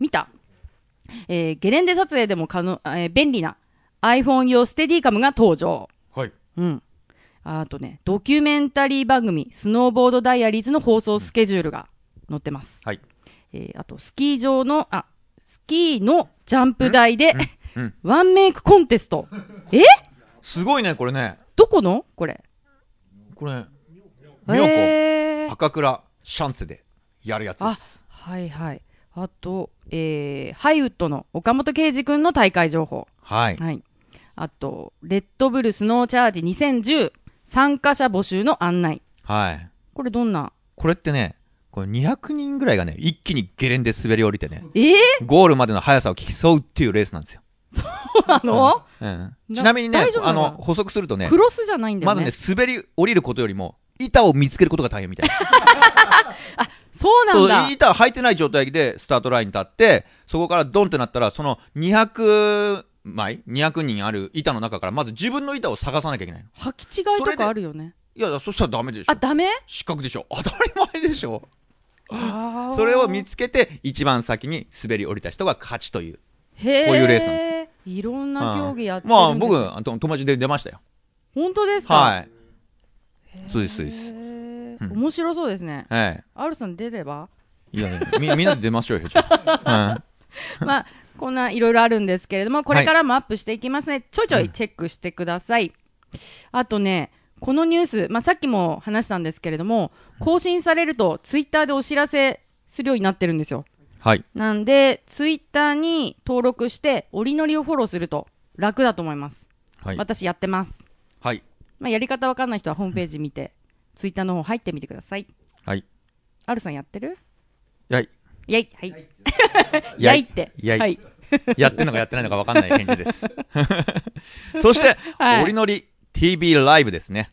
見たえー、ゲレンデ撮影でもかの、えー、便利な iPhone 用ステディカムが登場。はい。うん。あとね、ドキュメンタリー番組、スノーボードダイアリーズの放送スケジュールが載ってます。はい。えー、あと、スキー場の、あ、スキーのジャンプ台で、うん、ワンメイクコンテスト。え？すごいね、これね。どこの？これ。これ、みよこ、赤倉シャンセでやるやつです。はいはい。あと、えー、ハイウッドの岡本圭司君の大会情報。はい。はい。あと、レッドブルスノーチャージ2010参加者募集の案内。はい。これどんな？これってね、これ200人ぐらいがね、一気にゲレンで滑り降りてね、えー、ゴールまでの速さを競うっていうレースなんですよ。そうなの、うん、うん、ちなみにね、あの、補足するとね、クロスじゃないんだよね。まずね、滑り降りることよりも、板を見つけることが大変みたいな。あ、そうなんだ。そう、板履いてない状態でスタートラインに立って、そこからドンってなったら、その200枚 ?200 人ある板の中から、まず自分の板を探さなきゃいけないの。履き違いとかあるよね。いや、そしたらダメでしょ。あ、ダメ？失格でしょ。当たり前でしょ。それを見つけて、一番先に滑り降りた人が勝ちという、こういうレースなんです。いろんな競技やってるまあ、僕、友達で出ましたよ。本当ですか？はい。そうです、そうです。面白そうですね。はい。アルさん出れば？いや、ね、み、みんなで出ましょうよ、じゃあ。まあ、こんないろいろあるんですけれども、これからもアップしていきますね。ちょいちょいチェックしてください。あとね、このニュース、まあ、さっきも話したんですけれども、更新されると、ツイッターでお知らせするようになってるんですよ。はい。なんで、ツイッターに登録して、折りのりをフォローすると楽だと思います。はい。私やってます。はい。まあ、やり方わかんない人はホームページ見て、ツイッターの方入ってみてください。はい。あるさんやってる？やい。やい。はい。やいって。やい。はい。やってんのかやってないのかわかんない返事です。そして、はい、折りのり TV ライブですね。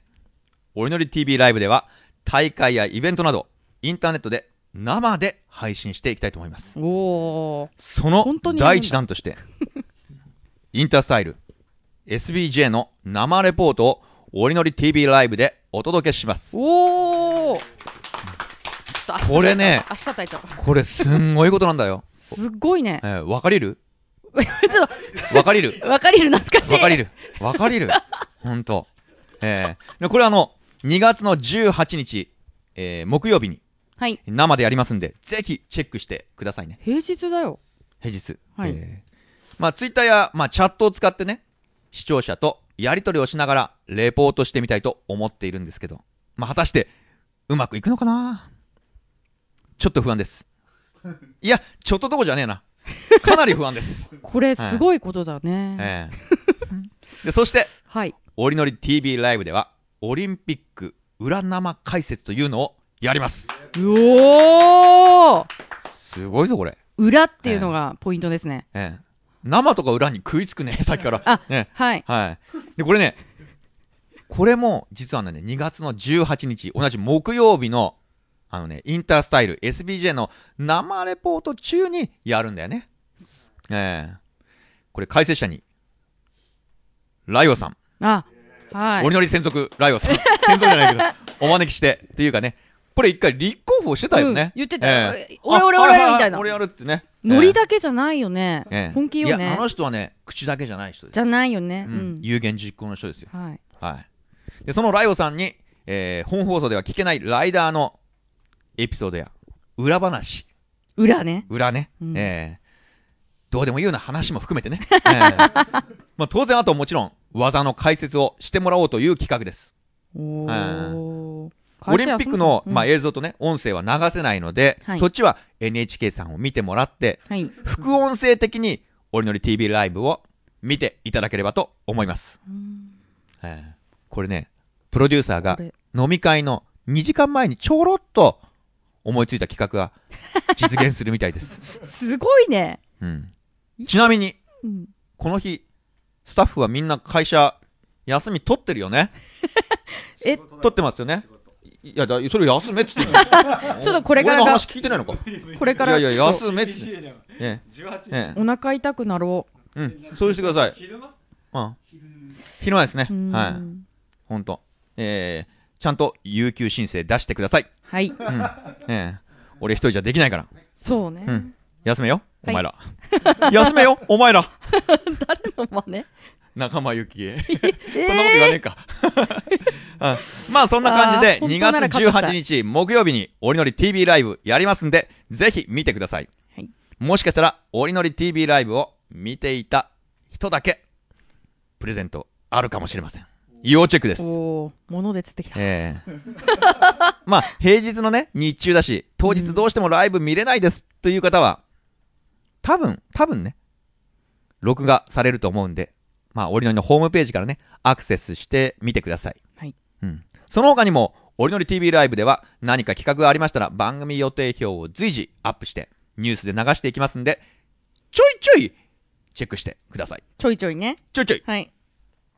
お祈り TV ライブでは、大会やイベントなど、インターネットで生で配信していきたいと思います。おその第一弾として、インタースタイル、SBJ の生レポートをお祈り TV ライブでお届けします。おこれね、明日ちゃう。これすんごいことなんだよ。すっごいね。えー、わかりる？ちょっと。わかりる？わかりる、懐かしい。わかりる。わかりる。ほんと。えー、これあの、2月の18日、えー、木曜日に、はい。生でやりますんで、ぜひチェックしてくださいね。平日だよ。平日。はい。えー、まあ、ツイッターや、まあ、チャットを使ってね、視聴者とやり取りをしながら、レポートしてみたいと思っているんですけど、まあ、果たして、うまくいくのかな？ちょっと不安です。いや、ちょっとどこじゃねえな。かなり不安です。これ、すごいことだね。ええで、そして、はい。おりのり TV ライブでは、オリンピック裏生解説というのをやります。おーすごいぞ、これ。裏っていうのがポイントですね。ええ。生とか裏に食いつくね、さっきから。あ、ね、はい。はい。で、これね、これも、実はね、2月の18日、同じ木曜日の、あのね、インタースタイル SBJ の生レポート中にやるんだよね。ええこれ解説者に、ライオさん。あ、はい。おりのり専属ライオさん。専属じゃないけど、お招きして、っていうかね、これ一回立候補してたよね。うん、言ってたよ。えー、俺俺俺みたいな。俺やるってね。ノリだけじゃないよね。えー、本気よね。いや、あの人はね、口だけじゃない人です。じゃないよね。うん。有言実行の人ですよ。はい。はい。で、そのライオさんに、えー、本放送では聞けないライダーのエピソードや裏話。裏ね。裏ね。うん、えー、どうでもいいような話も含めてね。えー、まあ当然あともちろん技の解説をしてもらおうという企画です。おオリンピックの、まあ、映像とね、音声は流せないので、はい、そっちは NHK さんを見てもらって、はい、副音声的に、オリノリ TV ライブを見ていただければと思います。えー、これね、プロデューサーが飲み会の2時間前にちょろっと思いついた企画が実現するみたいです。すごいね。うん。ちなみに、うん、この日、スタッフはみんな会社、休み取ってるよね？え？取ってますよね？いや、だそれ休めっつって ちょっとこれから。俺の話聞いてないのか。これから。いやいや、休めっつって。ええ、お腹痛くなろう。うん、そうしてください。昼間？うん。昼間ですね。はい。ほんと。えー、ちゃんと有給申請出してください。はい。うん。ええ俺一人じゃできないから。そうね。うん。休めよ、お前ら。休めよ、お前ら。誰の真似？仲間由紀恵。そんなこと言わねえか。まあそんな感じで、2月18日木曜日に、おりのり TV ライブやりますんで、ぜひ見てください。はい、もしかしたら、おりのり TV ライブを見ていた人人だけ、プレゼントあるかもしれません。要チェックです。お物で釣ってきた。ええー、まあ、平日のね、日中だし、当日どうしてもライブ見れないですという方は、多分、多分ね、録画されると思うんで、まあ、オリノリのホームページからね、アクセスしてみてください。はい。うん。その他にも、オリノリ TV ライブでは何か企画がありましたら番組予定表を随時アップしてニュースで流していきますんで、ちょいちょいチェックしてください。ちょいちょいね。ちょいちょい。はい。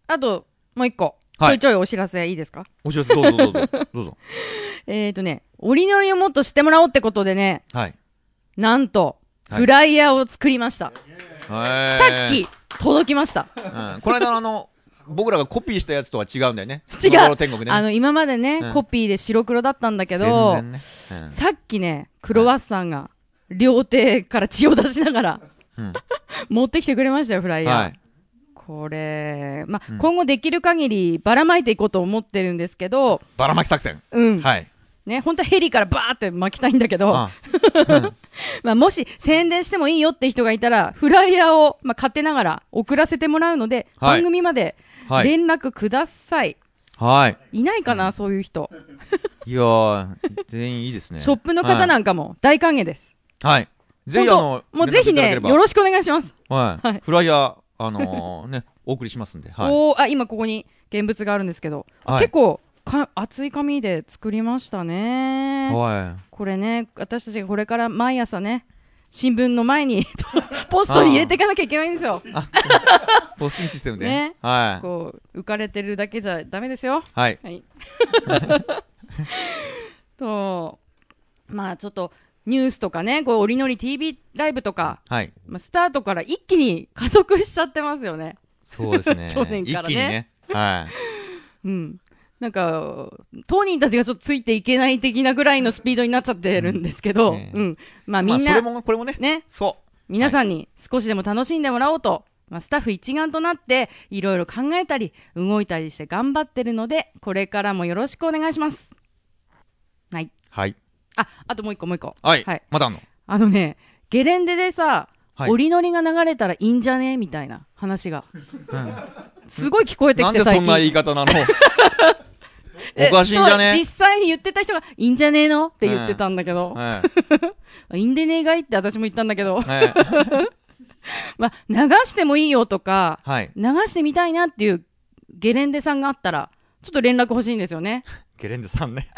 あと、もう一個。はい、ちょいちょいお知らせいいですか？お知らせどうぞどうぞ。どうぞ。えっとね、オリノリをもっと知ってもらおうってことでね。はい。なんと、フライヤーを作りました。はい、さっき、届きました。うん。この間のあの、僕らがコピーしたやつとは違うんだよね。違う。天国ね、あの、今までね、うん、コピーで白黒だったんだけど、ねうん、さっきね、クロワッサンが、両手から血を出しながら、うん、持ってきてくれましたよ、フライヤー。はい、これ、ま、今後できる限りばらまいていこうと思ってるんですけど、ばらまき作戦うん。はい。ね、本当はヘリからバーって巻きたいんだけど、あ まあもし宣伝してもいいよって人がいたら、フライヤーを、まあ、買ってながら送らせてもらうので、はい、番組まで連絡ください。はい。いないかな、そういう人。いやー、全員いいですね。ショップの方なんかも大歓迎です。はい。ぜひあの、もうぜひね、よろしくお願いします。はい。はい、フライヤー、あのー、ね、お送りしますんで。はい、おあ、今ここに現物があるんですけど、はい、結構、か厚い紙で作りましたね。はい。これね、私たちがこれから毎朝ね、新聞の前に ポストに入れていかなきゃいけないんですよ。ポスティンシステムで？ね。はい。こう、浮かれてるだけじゃダメですよ。はい。はい。と、まあちょっと、ニュースとかね、こう、おりのり TV ライブとか、はい。まあ、スタートから一気に加速しちゃってますよね。そうですね。去年からね。一気にね。はい。うん。なんか、当人たちがちょっとついていけない的なぐらいのスピードになっちゃってるんですけど、うん。ね、うん、まあみんな、これもね。ね。そう。皆さんに少しでも楽しんでもらおうと、まあ、スタッフ一丸となって、いろいろ考えたり、動いたりして頑張ってるので、これからもよろしくお願いします。はい。はい。あ、あともう一個もう一個。はい。はい。まだあんの？あのね、ゲレンデでさ、はい、折りのりが流れたらいいんじゃね？みたいな話が。うん、すごい聞こえてきて最近。なんでそんな言い方なの？おかしいんじゃね？実際に言ってた人が、いいんじゃねえの？って言ってたんだけど。いいんでねえがいって私も言ったんだけど。まあ、流してもいいよとか、はい、流してみたいなっていうゲレンデさんがあったら、ちょっと連絡欲しいんですよね。ゲレンデさんね。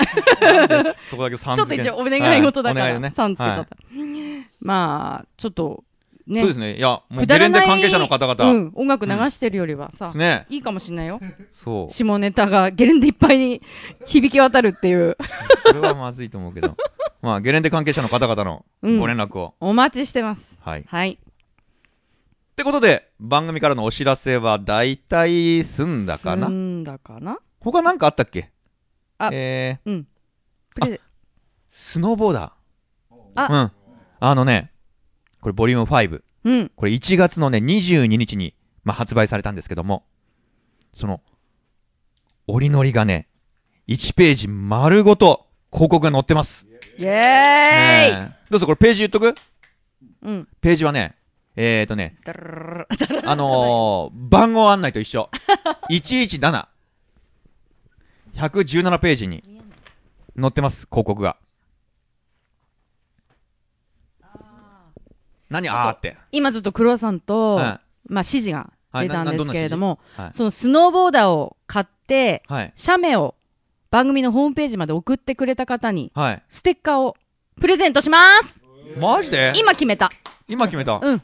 そこだけ3ちょっと一応お願い事だから、はいね、3つけちゃった。はい、まあ、ちょっと、ね。そうですね。いや、もうゲレンデ関係者の方々。うん、音楽流してるよりはさ、うん、ね。いいかもしんないよ。そう。下ネタがゲレンデいっぱいに響き渡るっていう。それはまずいと思うけど。まあ、ゲレンデ関係者の方々のご連絡を。うん、お待ちしてます。はい。はい。ってことで、番組からのお知らせは大体済んだかな？済んだかな？他なんかあったっけ？あ、えー、うん。スノーボーダー。あ、うん。あのね、これボリューム5。うん。これ1月のね、22日に、まあ、発売されたんですけども、その、折りのりがね、1ページ丸ごと広告が載ってます。イェーイ、ね、どうぞこれページ言っとく？うん。ページはね、えーとね、あのー、番号案内と一緒。117。117ページに載ってます、広告が。何あーって。今ちょっと黒ロさんと、まあ指示が出たんですけれども、そのスノーボーダーを買って、写メを番組のホームページまで送ってくれた方に、ステッカーをプレゼントしますマジで？今決めた。今決めた？うん。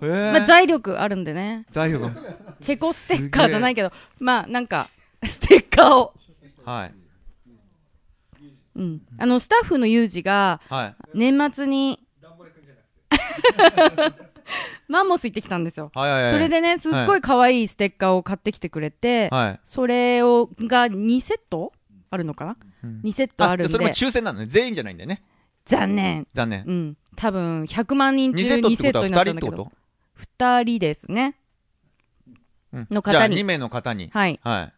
まあ、財力あるんでね。財力チェコステッカーじゃないけど、まあなんか、ステッカーを。はい。うん。あの、スタッフのユージが、年末に、マンモス行ってきたんですよ。はいはいはい、それでね、すっごい可愛いステッカーを買ってきてくれて、はい、それを、が2セットあるのかな、うん、?2 セットあるんで。それも抽選なのね。全員じゃないんだよね。残念。残念。うん。多分、100万人中2セットになっちゃうんだけど。2人ですね。うん、の方に。2名の方に。はい。はい。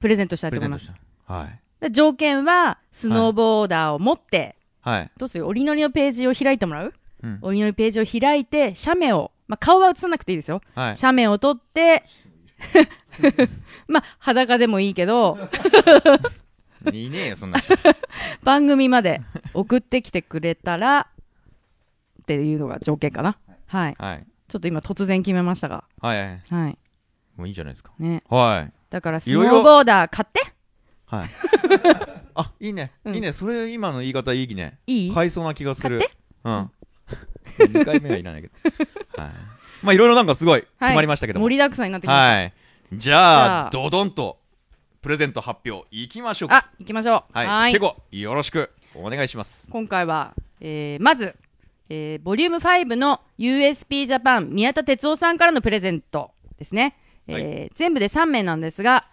プレゼントしたいと思います。はい。条件は、スノーボーダーを持って、はい。どうする？折りのりのページを開いてもらう、うん、折りページを開いて、写メを、まあ、顔は映さなくていいですよ。はい、写メを撮って、まあ、裸でもいいけど、いいねよ、そんな 番組まで送ってきてくれたら、っていうのが条件かな。はい。はい、ちょっと今突然決めましたが。はい。はい。もういいじゃないですか。ね。はい。だからスノーボーダー買ってはい。あ、いいね。いいね。それ今の言い方いいね。いい？買いそうな気がする。うん。2回目はいらないけど。はい。まあいろいろなんかすごい決まりましたけど盛りだくさんになってきました。はい。じゃあ、ドドンと、プレゼント発表いきましょうか。あ、いきましょう。はい。シェゴ、よろしくお願いします。今回は、えー、まず、えー、ボリューム5の USP ジャパン宮田哲夫さんからのプレゼントですね。えー、はい、全部で3名なんですが、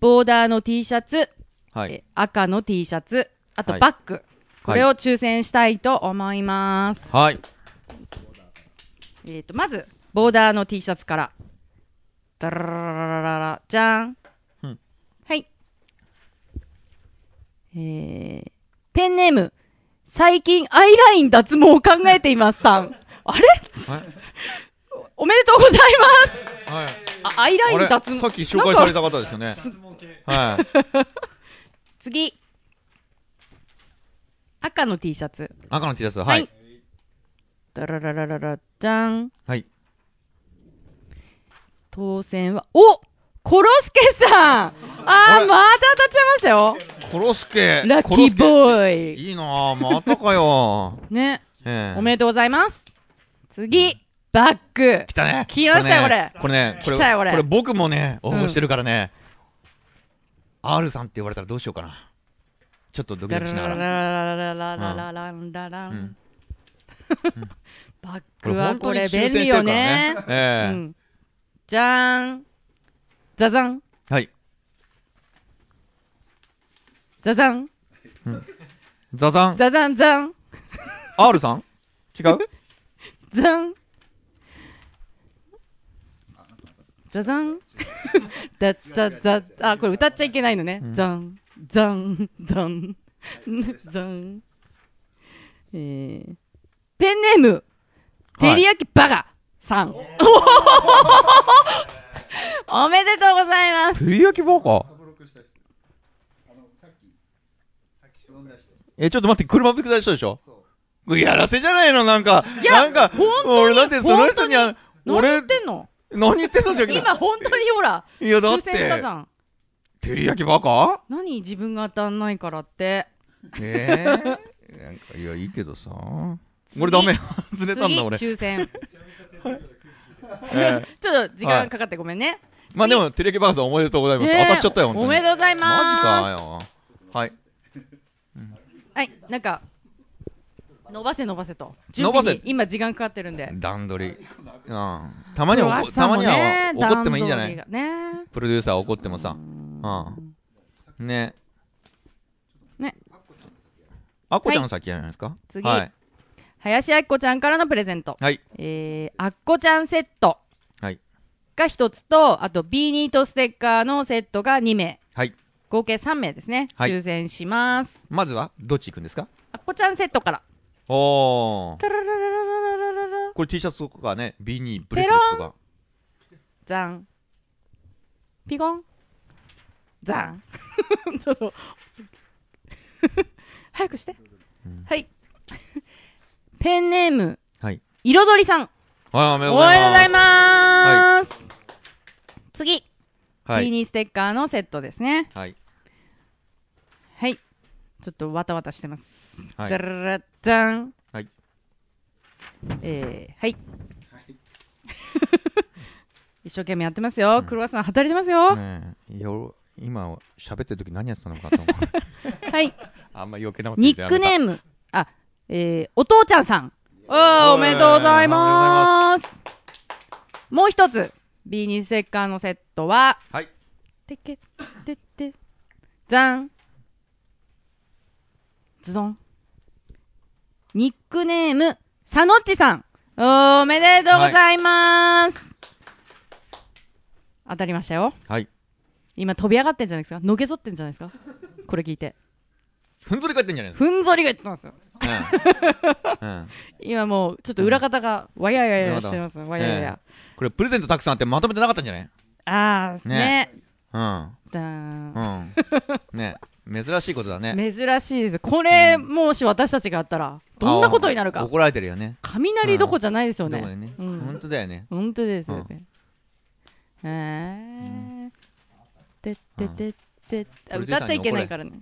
ボーダーの T シャツ、はい、え赤の T シャツ、あとバッグ、はい、これを抽選したいと思います。はい。えっ、ー、と、まず、ボーダーの T シャツから。ダラララララじゃん。うん、はい。えー、ペンネーム、最近アイライン脱毛を考えていますさん。あれ？おめでとうございます。はい。あ、アイライン脱毛。さっき紹介された方ですよね。はい。次。赤の T シャツ。赤の T シャツ、はい。ダラララララ、じゃん。はい。当選は、おコロスケさんあー、また当たっちゃいましたよ。コロスケ。ラッキーボーイ。いいなまたかよ。ね。えー、おめでとうございます。次。バッグ。来たね。来ましたよ、これ。これね、これ、来たよ、これ。これ僕もね、応募してるからね、うん、R さんって言われたらどうしようかな。ちょっとドキドキしながら。バックはこれ便利よね。じゃーん。ザザン。はい。ザザン。ザザン。ザザンザン。R さん違うザン。ザザン。ザザザ、あ、これ歌っちゃいけないのね。ザン。ザン、ザン、ザン。えー、ペンネーム、照り焼きバカ。さん。おめでとうございます。照り焼きバカえ、ちょっと待って、車ぶつかりしたでしょ？やらせじゃないの？なんか、なんか、俺だってその人には、俺、何言ってんの？何言ってんの？じゃ今本当にほら、いやだって、照り焼きバカ？何自分が当たんないからって。ええー、なんか、いや、いいけどさ。俺ダメ。外れたんだ俺。抽選。え ー、ちょっと時間かかってごめんね。まあでも、テレキバーさんおめでとうございます。当たっちゃったよ、おめでとうございます。マジかよ。はい。はい、なんか、伸ばせ伸ばせと。準備に今時間かかってるんで。段取り。うん。たまには、たまには怒ってもいいんじゃない？ね。プロデューサー怒ってもさ。うん。ね。ね。あっこちゃんの先じゃないですか？次。はい。林あっこちゃんからのプレゼント。はい。えー、あっこちゃんセット。はい。が1つと、あと B ニートステッカーのセットが2名。はい。合計3名ですね。はい、抽選します。まずは、どっち行くんですか？あっこちゃんセットから。おー。これ T シャツとかね、B ニーブレスレットとか。じゃん。ピコン。ザン。ちょっと 早くして。うん、はい。ペンネーム、はい。彩りさん。はい、おめでとうございます。はい、次。はい。ビーニーステッカーのセットですね。はい。はい。ちょっとわたわたしてます。はい。ダララダン。はい。えー、はい。一生懸命やってますよ。クロワッサン働いてますよ。ね、いや、今喋ってる時何やってたのかと思う。はい。あんま余計なことニックネーム。あ、えー、お父ちゃんさん。おめでとうございます。もう一つ、ビーニーステッカーのセットは、はい。てけ、てって、ざん。ズドン。ニックネーム、さのっちさん。おめでとうございます。はい、当たりましたよ。はい。今飛び上がってんじゃないですか？のけぞってんじゃないですか？これ聞いて。ふんぞり返ってんじゃないですか？ふんぞり返ってますよ。うん、今もうちょっと裏方がわやややしてます、わややや、これプレゼントたくさんあってまとめてなかったんじゃない？ああね。うん。だうん。ね。珍しいことだね。珍しいです。これ、もし私たちがやったらどんなことになるか。怒られてるよね。雷どこじゃないですよね、うん、本当だよね。本当ですよね、へえてってってって歌っちゃいけないからね。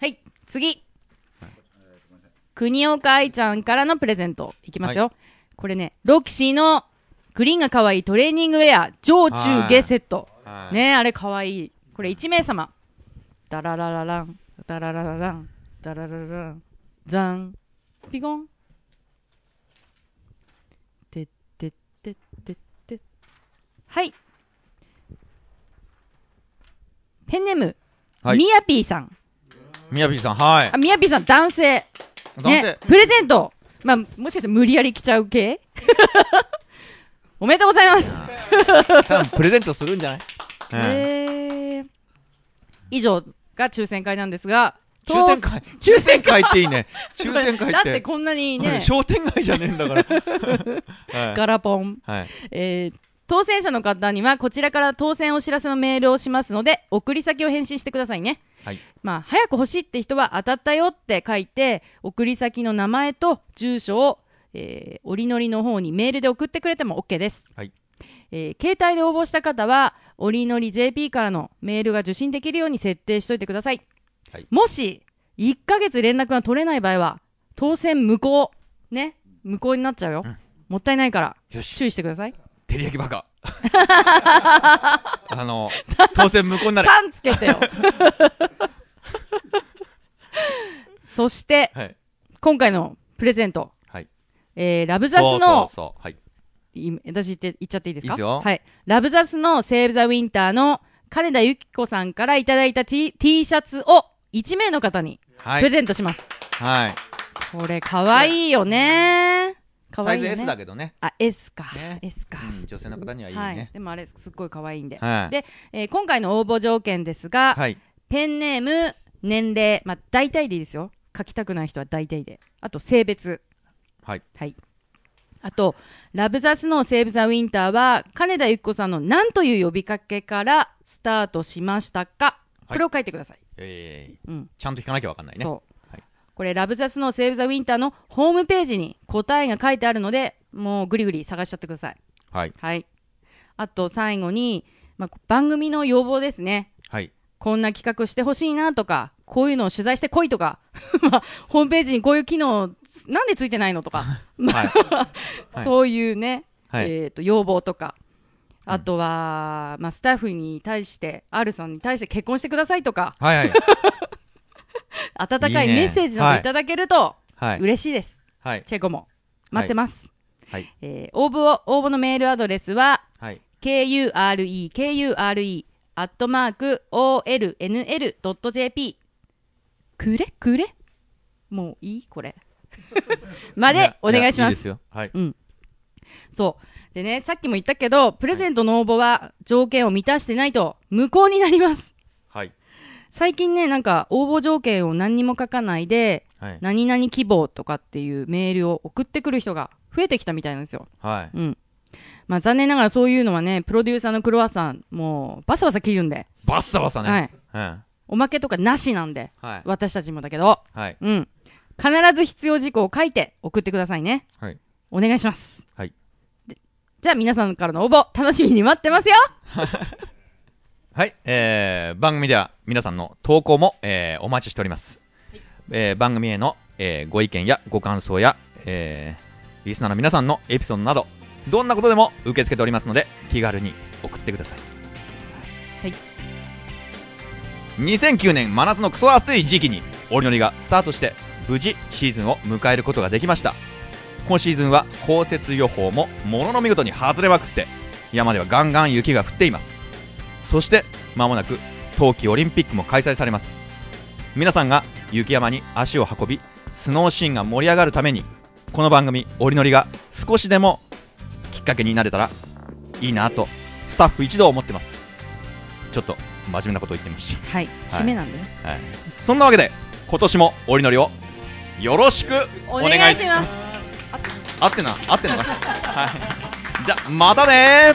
はい。次。国岡愛ちゃんからのプレゼントいきますよ、これねロキシーのグリーンが可愛いトレーニングウェア上中下セット。ねあれ可愛い。これ1名様。ダララララン。ダララララン。ダララララン。ザン。ピコン。てってってってって。はいペンネーム、はい、ミヤピーさん。ミヤピーさんはい。あミヤピーさん男性。男性、ね、プレゼント。まあもしかして無理やり来ちゃう系？おめでとうございます。多分プレゼントするんじゃない？えー、以上が抽選会なんですが抽選会？抽選会っていいね。抽選会って。だってこんなにね。商店街じゃねえんだから、はい、ガラポン、はい。えー、当選者の方にはこちらから当選お知らせのメールをしますので送り先を返信してくださいね、はい。まあ、早く欲しいって人は当たったよって書いて送り先の名前と住所を、えー、折りのりの方にメールで送ってくれても OK です、はい。えー、携帯で応募した方は折りのり JP からのメールが受信できるように設定しておいてください、はい、もし1ヶ月連絡が取れない場合は当選無効。ね。無効になっちゃうよ、うん、もったいないから。注意してください照り焼きバカ。あの当選無効になる。3つけてよ。そして、はい、今回のプレゼント、はい。えー、ラブザスのそうそうそう、はい、私言って言っちゃっていいですか？はい。ラブザスのセーブザウィンターの金田由紀子さんからいただいた T, T シャツを1名の方にプレゼントします。はい。これかわいいよねかわいい、ね、サイズ S だけどね。あ、S か。ね、S か、うん、女性の方にはいいね。はい、でもあれすっごいかわいいんで。はい、で、えー、今回の応募条件ですが、はい、ペンネーム、年齢、まあ大体でいいですよ。書きたくない人は大体で。あと性別。はい。はい。あと、ラブザスのセーブ・ザ・ウィンターは、金田由紀子さんの何という呼びかけからスタートしましたか、これを書いてください。えー、うん、ちゃんと聞かなきゃ分かんないね。そう。はい、これ、ラブザスのセーブ・ザ・ウィンターのホームページに答えが書いてあるので、もうぐりぐり探しちゃってください。はい。はい。あと、最後に、まあ、番組の要望ですね。はい。こんな企画してほしいなとか、こういうのを取材してこいとか、まあ、ホームページにこういう機能なんでついてないのとか、はい、そういうね、はい、えーと、要望とか、あとは、まあ、スタッフに対して、R さんに対して結婚してくださいとか、はいはい、温かいメッセージなどいただけると、はい、嬉しいです。はい、チェコも待ってます。はい、えー、応募を、応募のメールアドレスは、はい、kure, kure, アットマーク olnl.jp くれ？くれ？もういい？これ までお願いします。いいはい。うん。そう。でね、さっきも言ったけど、プレゼントの応募は条件を満たしてないと無効になります。はい。最近ね、なんか応募条件を何にも書かないで、はい、何々希望とかっていうメールを送ってくる人が増えてきたみたいなんですよ。はい。うん。まあ残念ながらそういうのはね、プロデューサーのクロワッサン、もうバサバサ切るんで。バッサバサね。はい。うん、おまけとかなしなんで、はい、私たちもだけど、はい。うん。必ず必要事項を書いて送ってくださいね。はい。お願いします。はい。じゃあ皆さんからの応募、楽しみに待ってますよ はい、えー、番組では皆さんの投稿も、えー、お待ちしております。はい、えー、番組への、えー、ご意見やご感想や、えー、リスナーの皆さんのエピソードなど、どんなことでも受け付けておりますので、気軽に送ってください。はい。2009年真夏のクソ暑い時期に、おりのりがスタートして無事シーズンを迎えることができました今シーズンは降雪予報もものの見事に外れまくって山ではガンガン雪が降っていますそして間もなく冬季オリンピックも開催されます。皆さんが雪山に足を運びスノーシーンが盛り上がるためにこの番組「おりのり」が少しでもきっかけになれたらいいなとスタッフ一同思ってます。ちょっと真面目なことを言ってみまし。たはい、締めなんでね、はい、そんなわけで今年もおりのりをよろしくお願いします。ます。合ってな合ってなはい。じゃまたね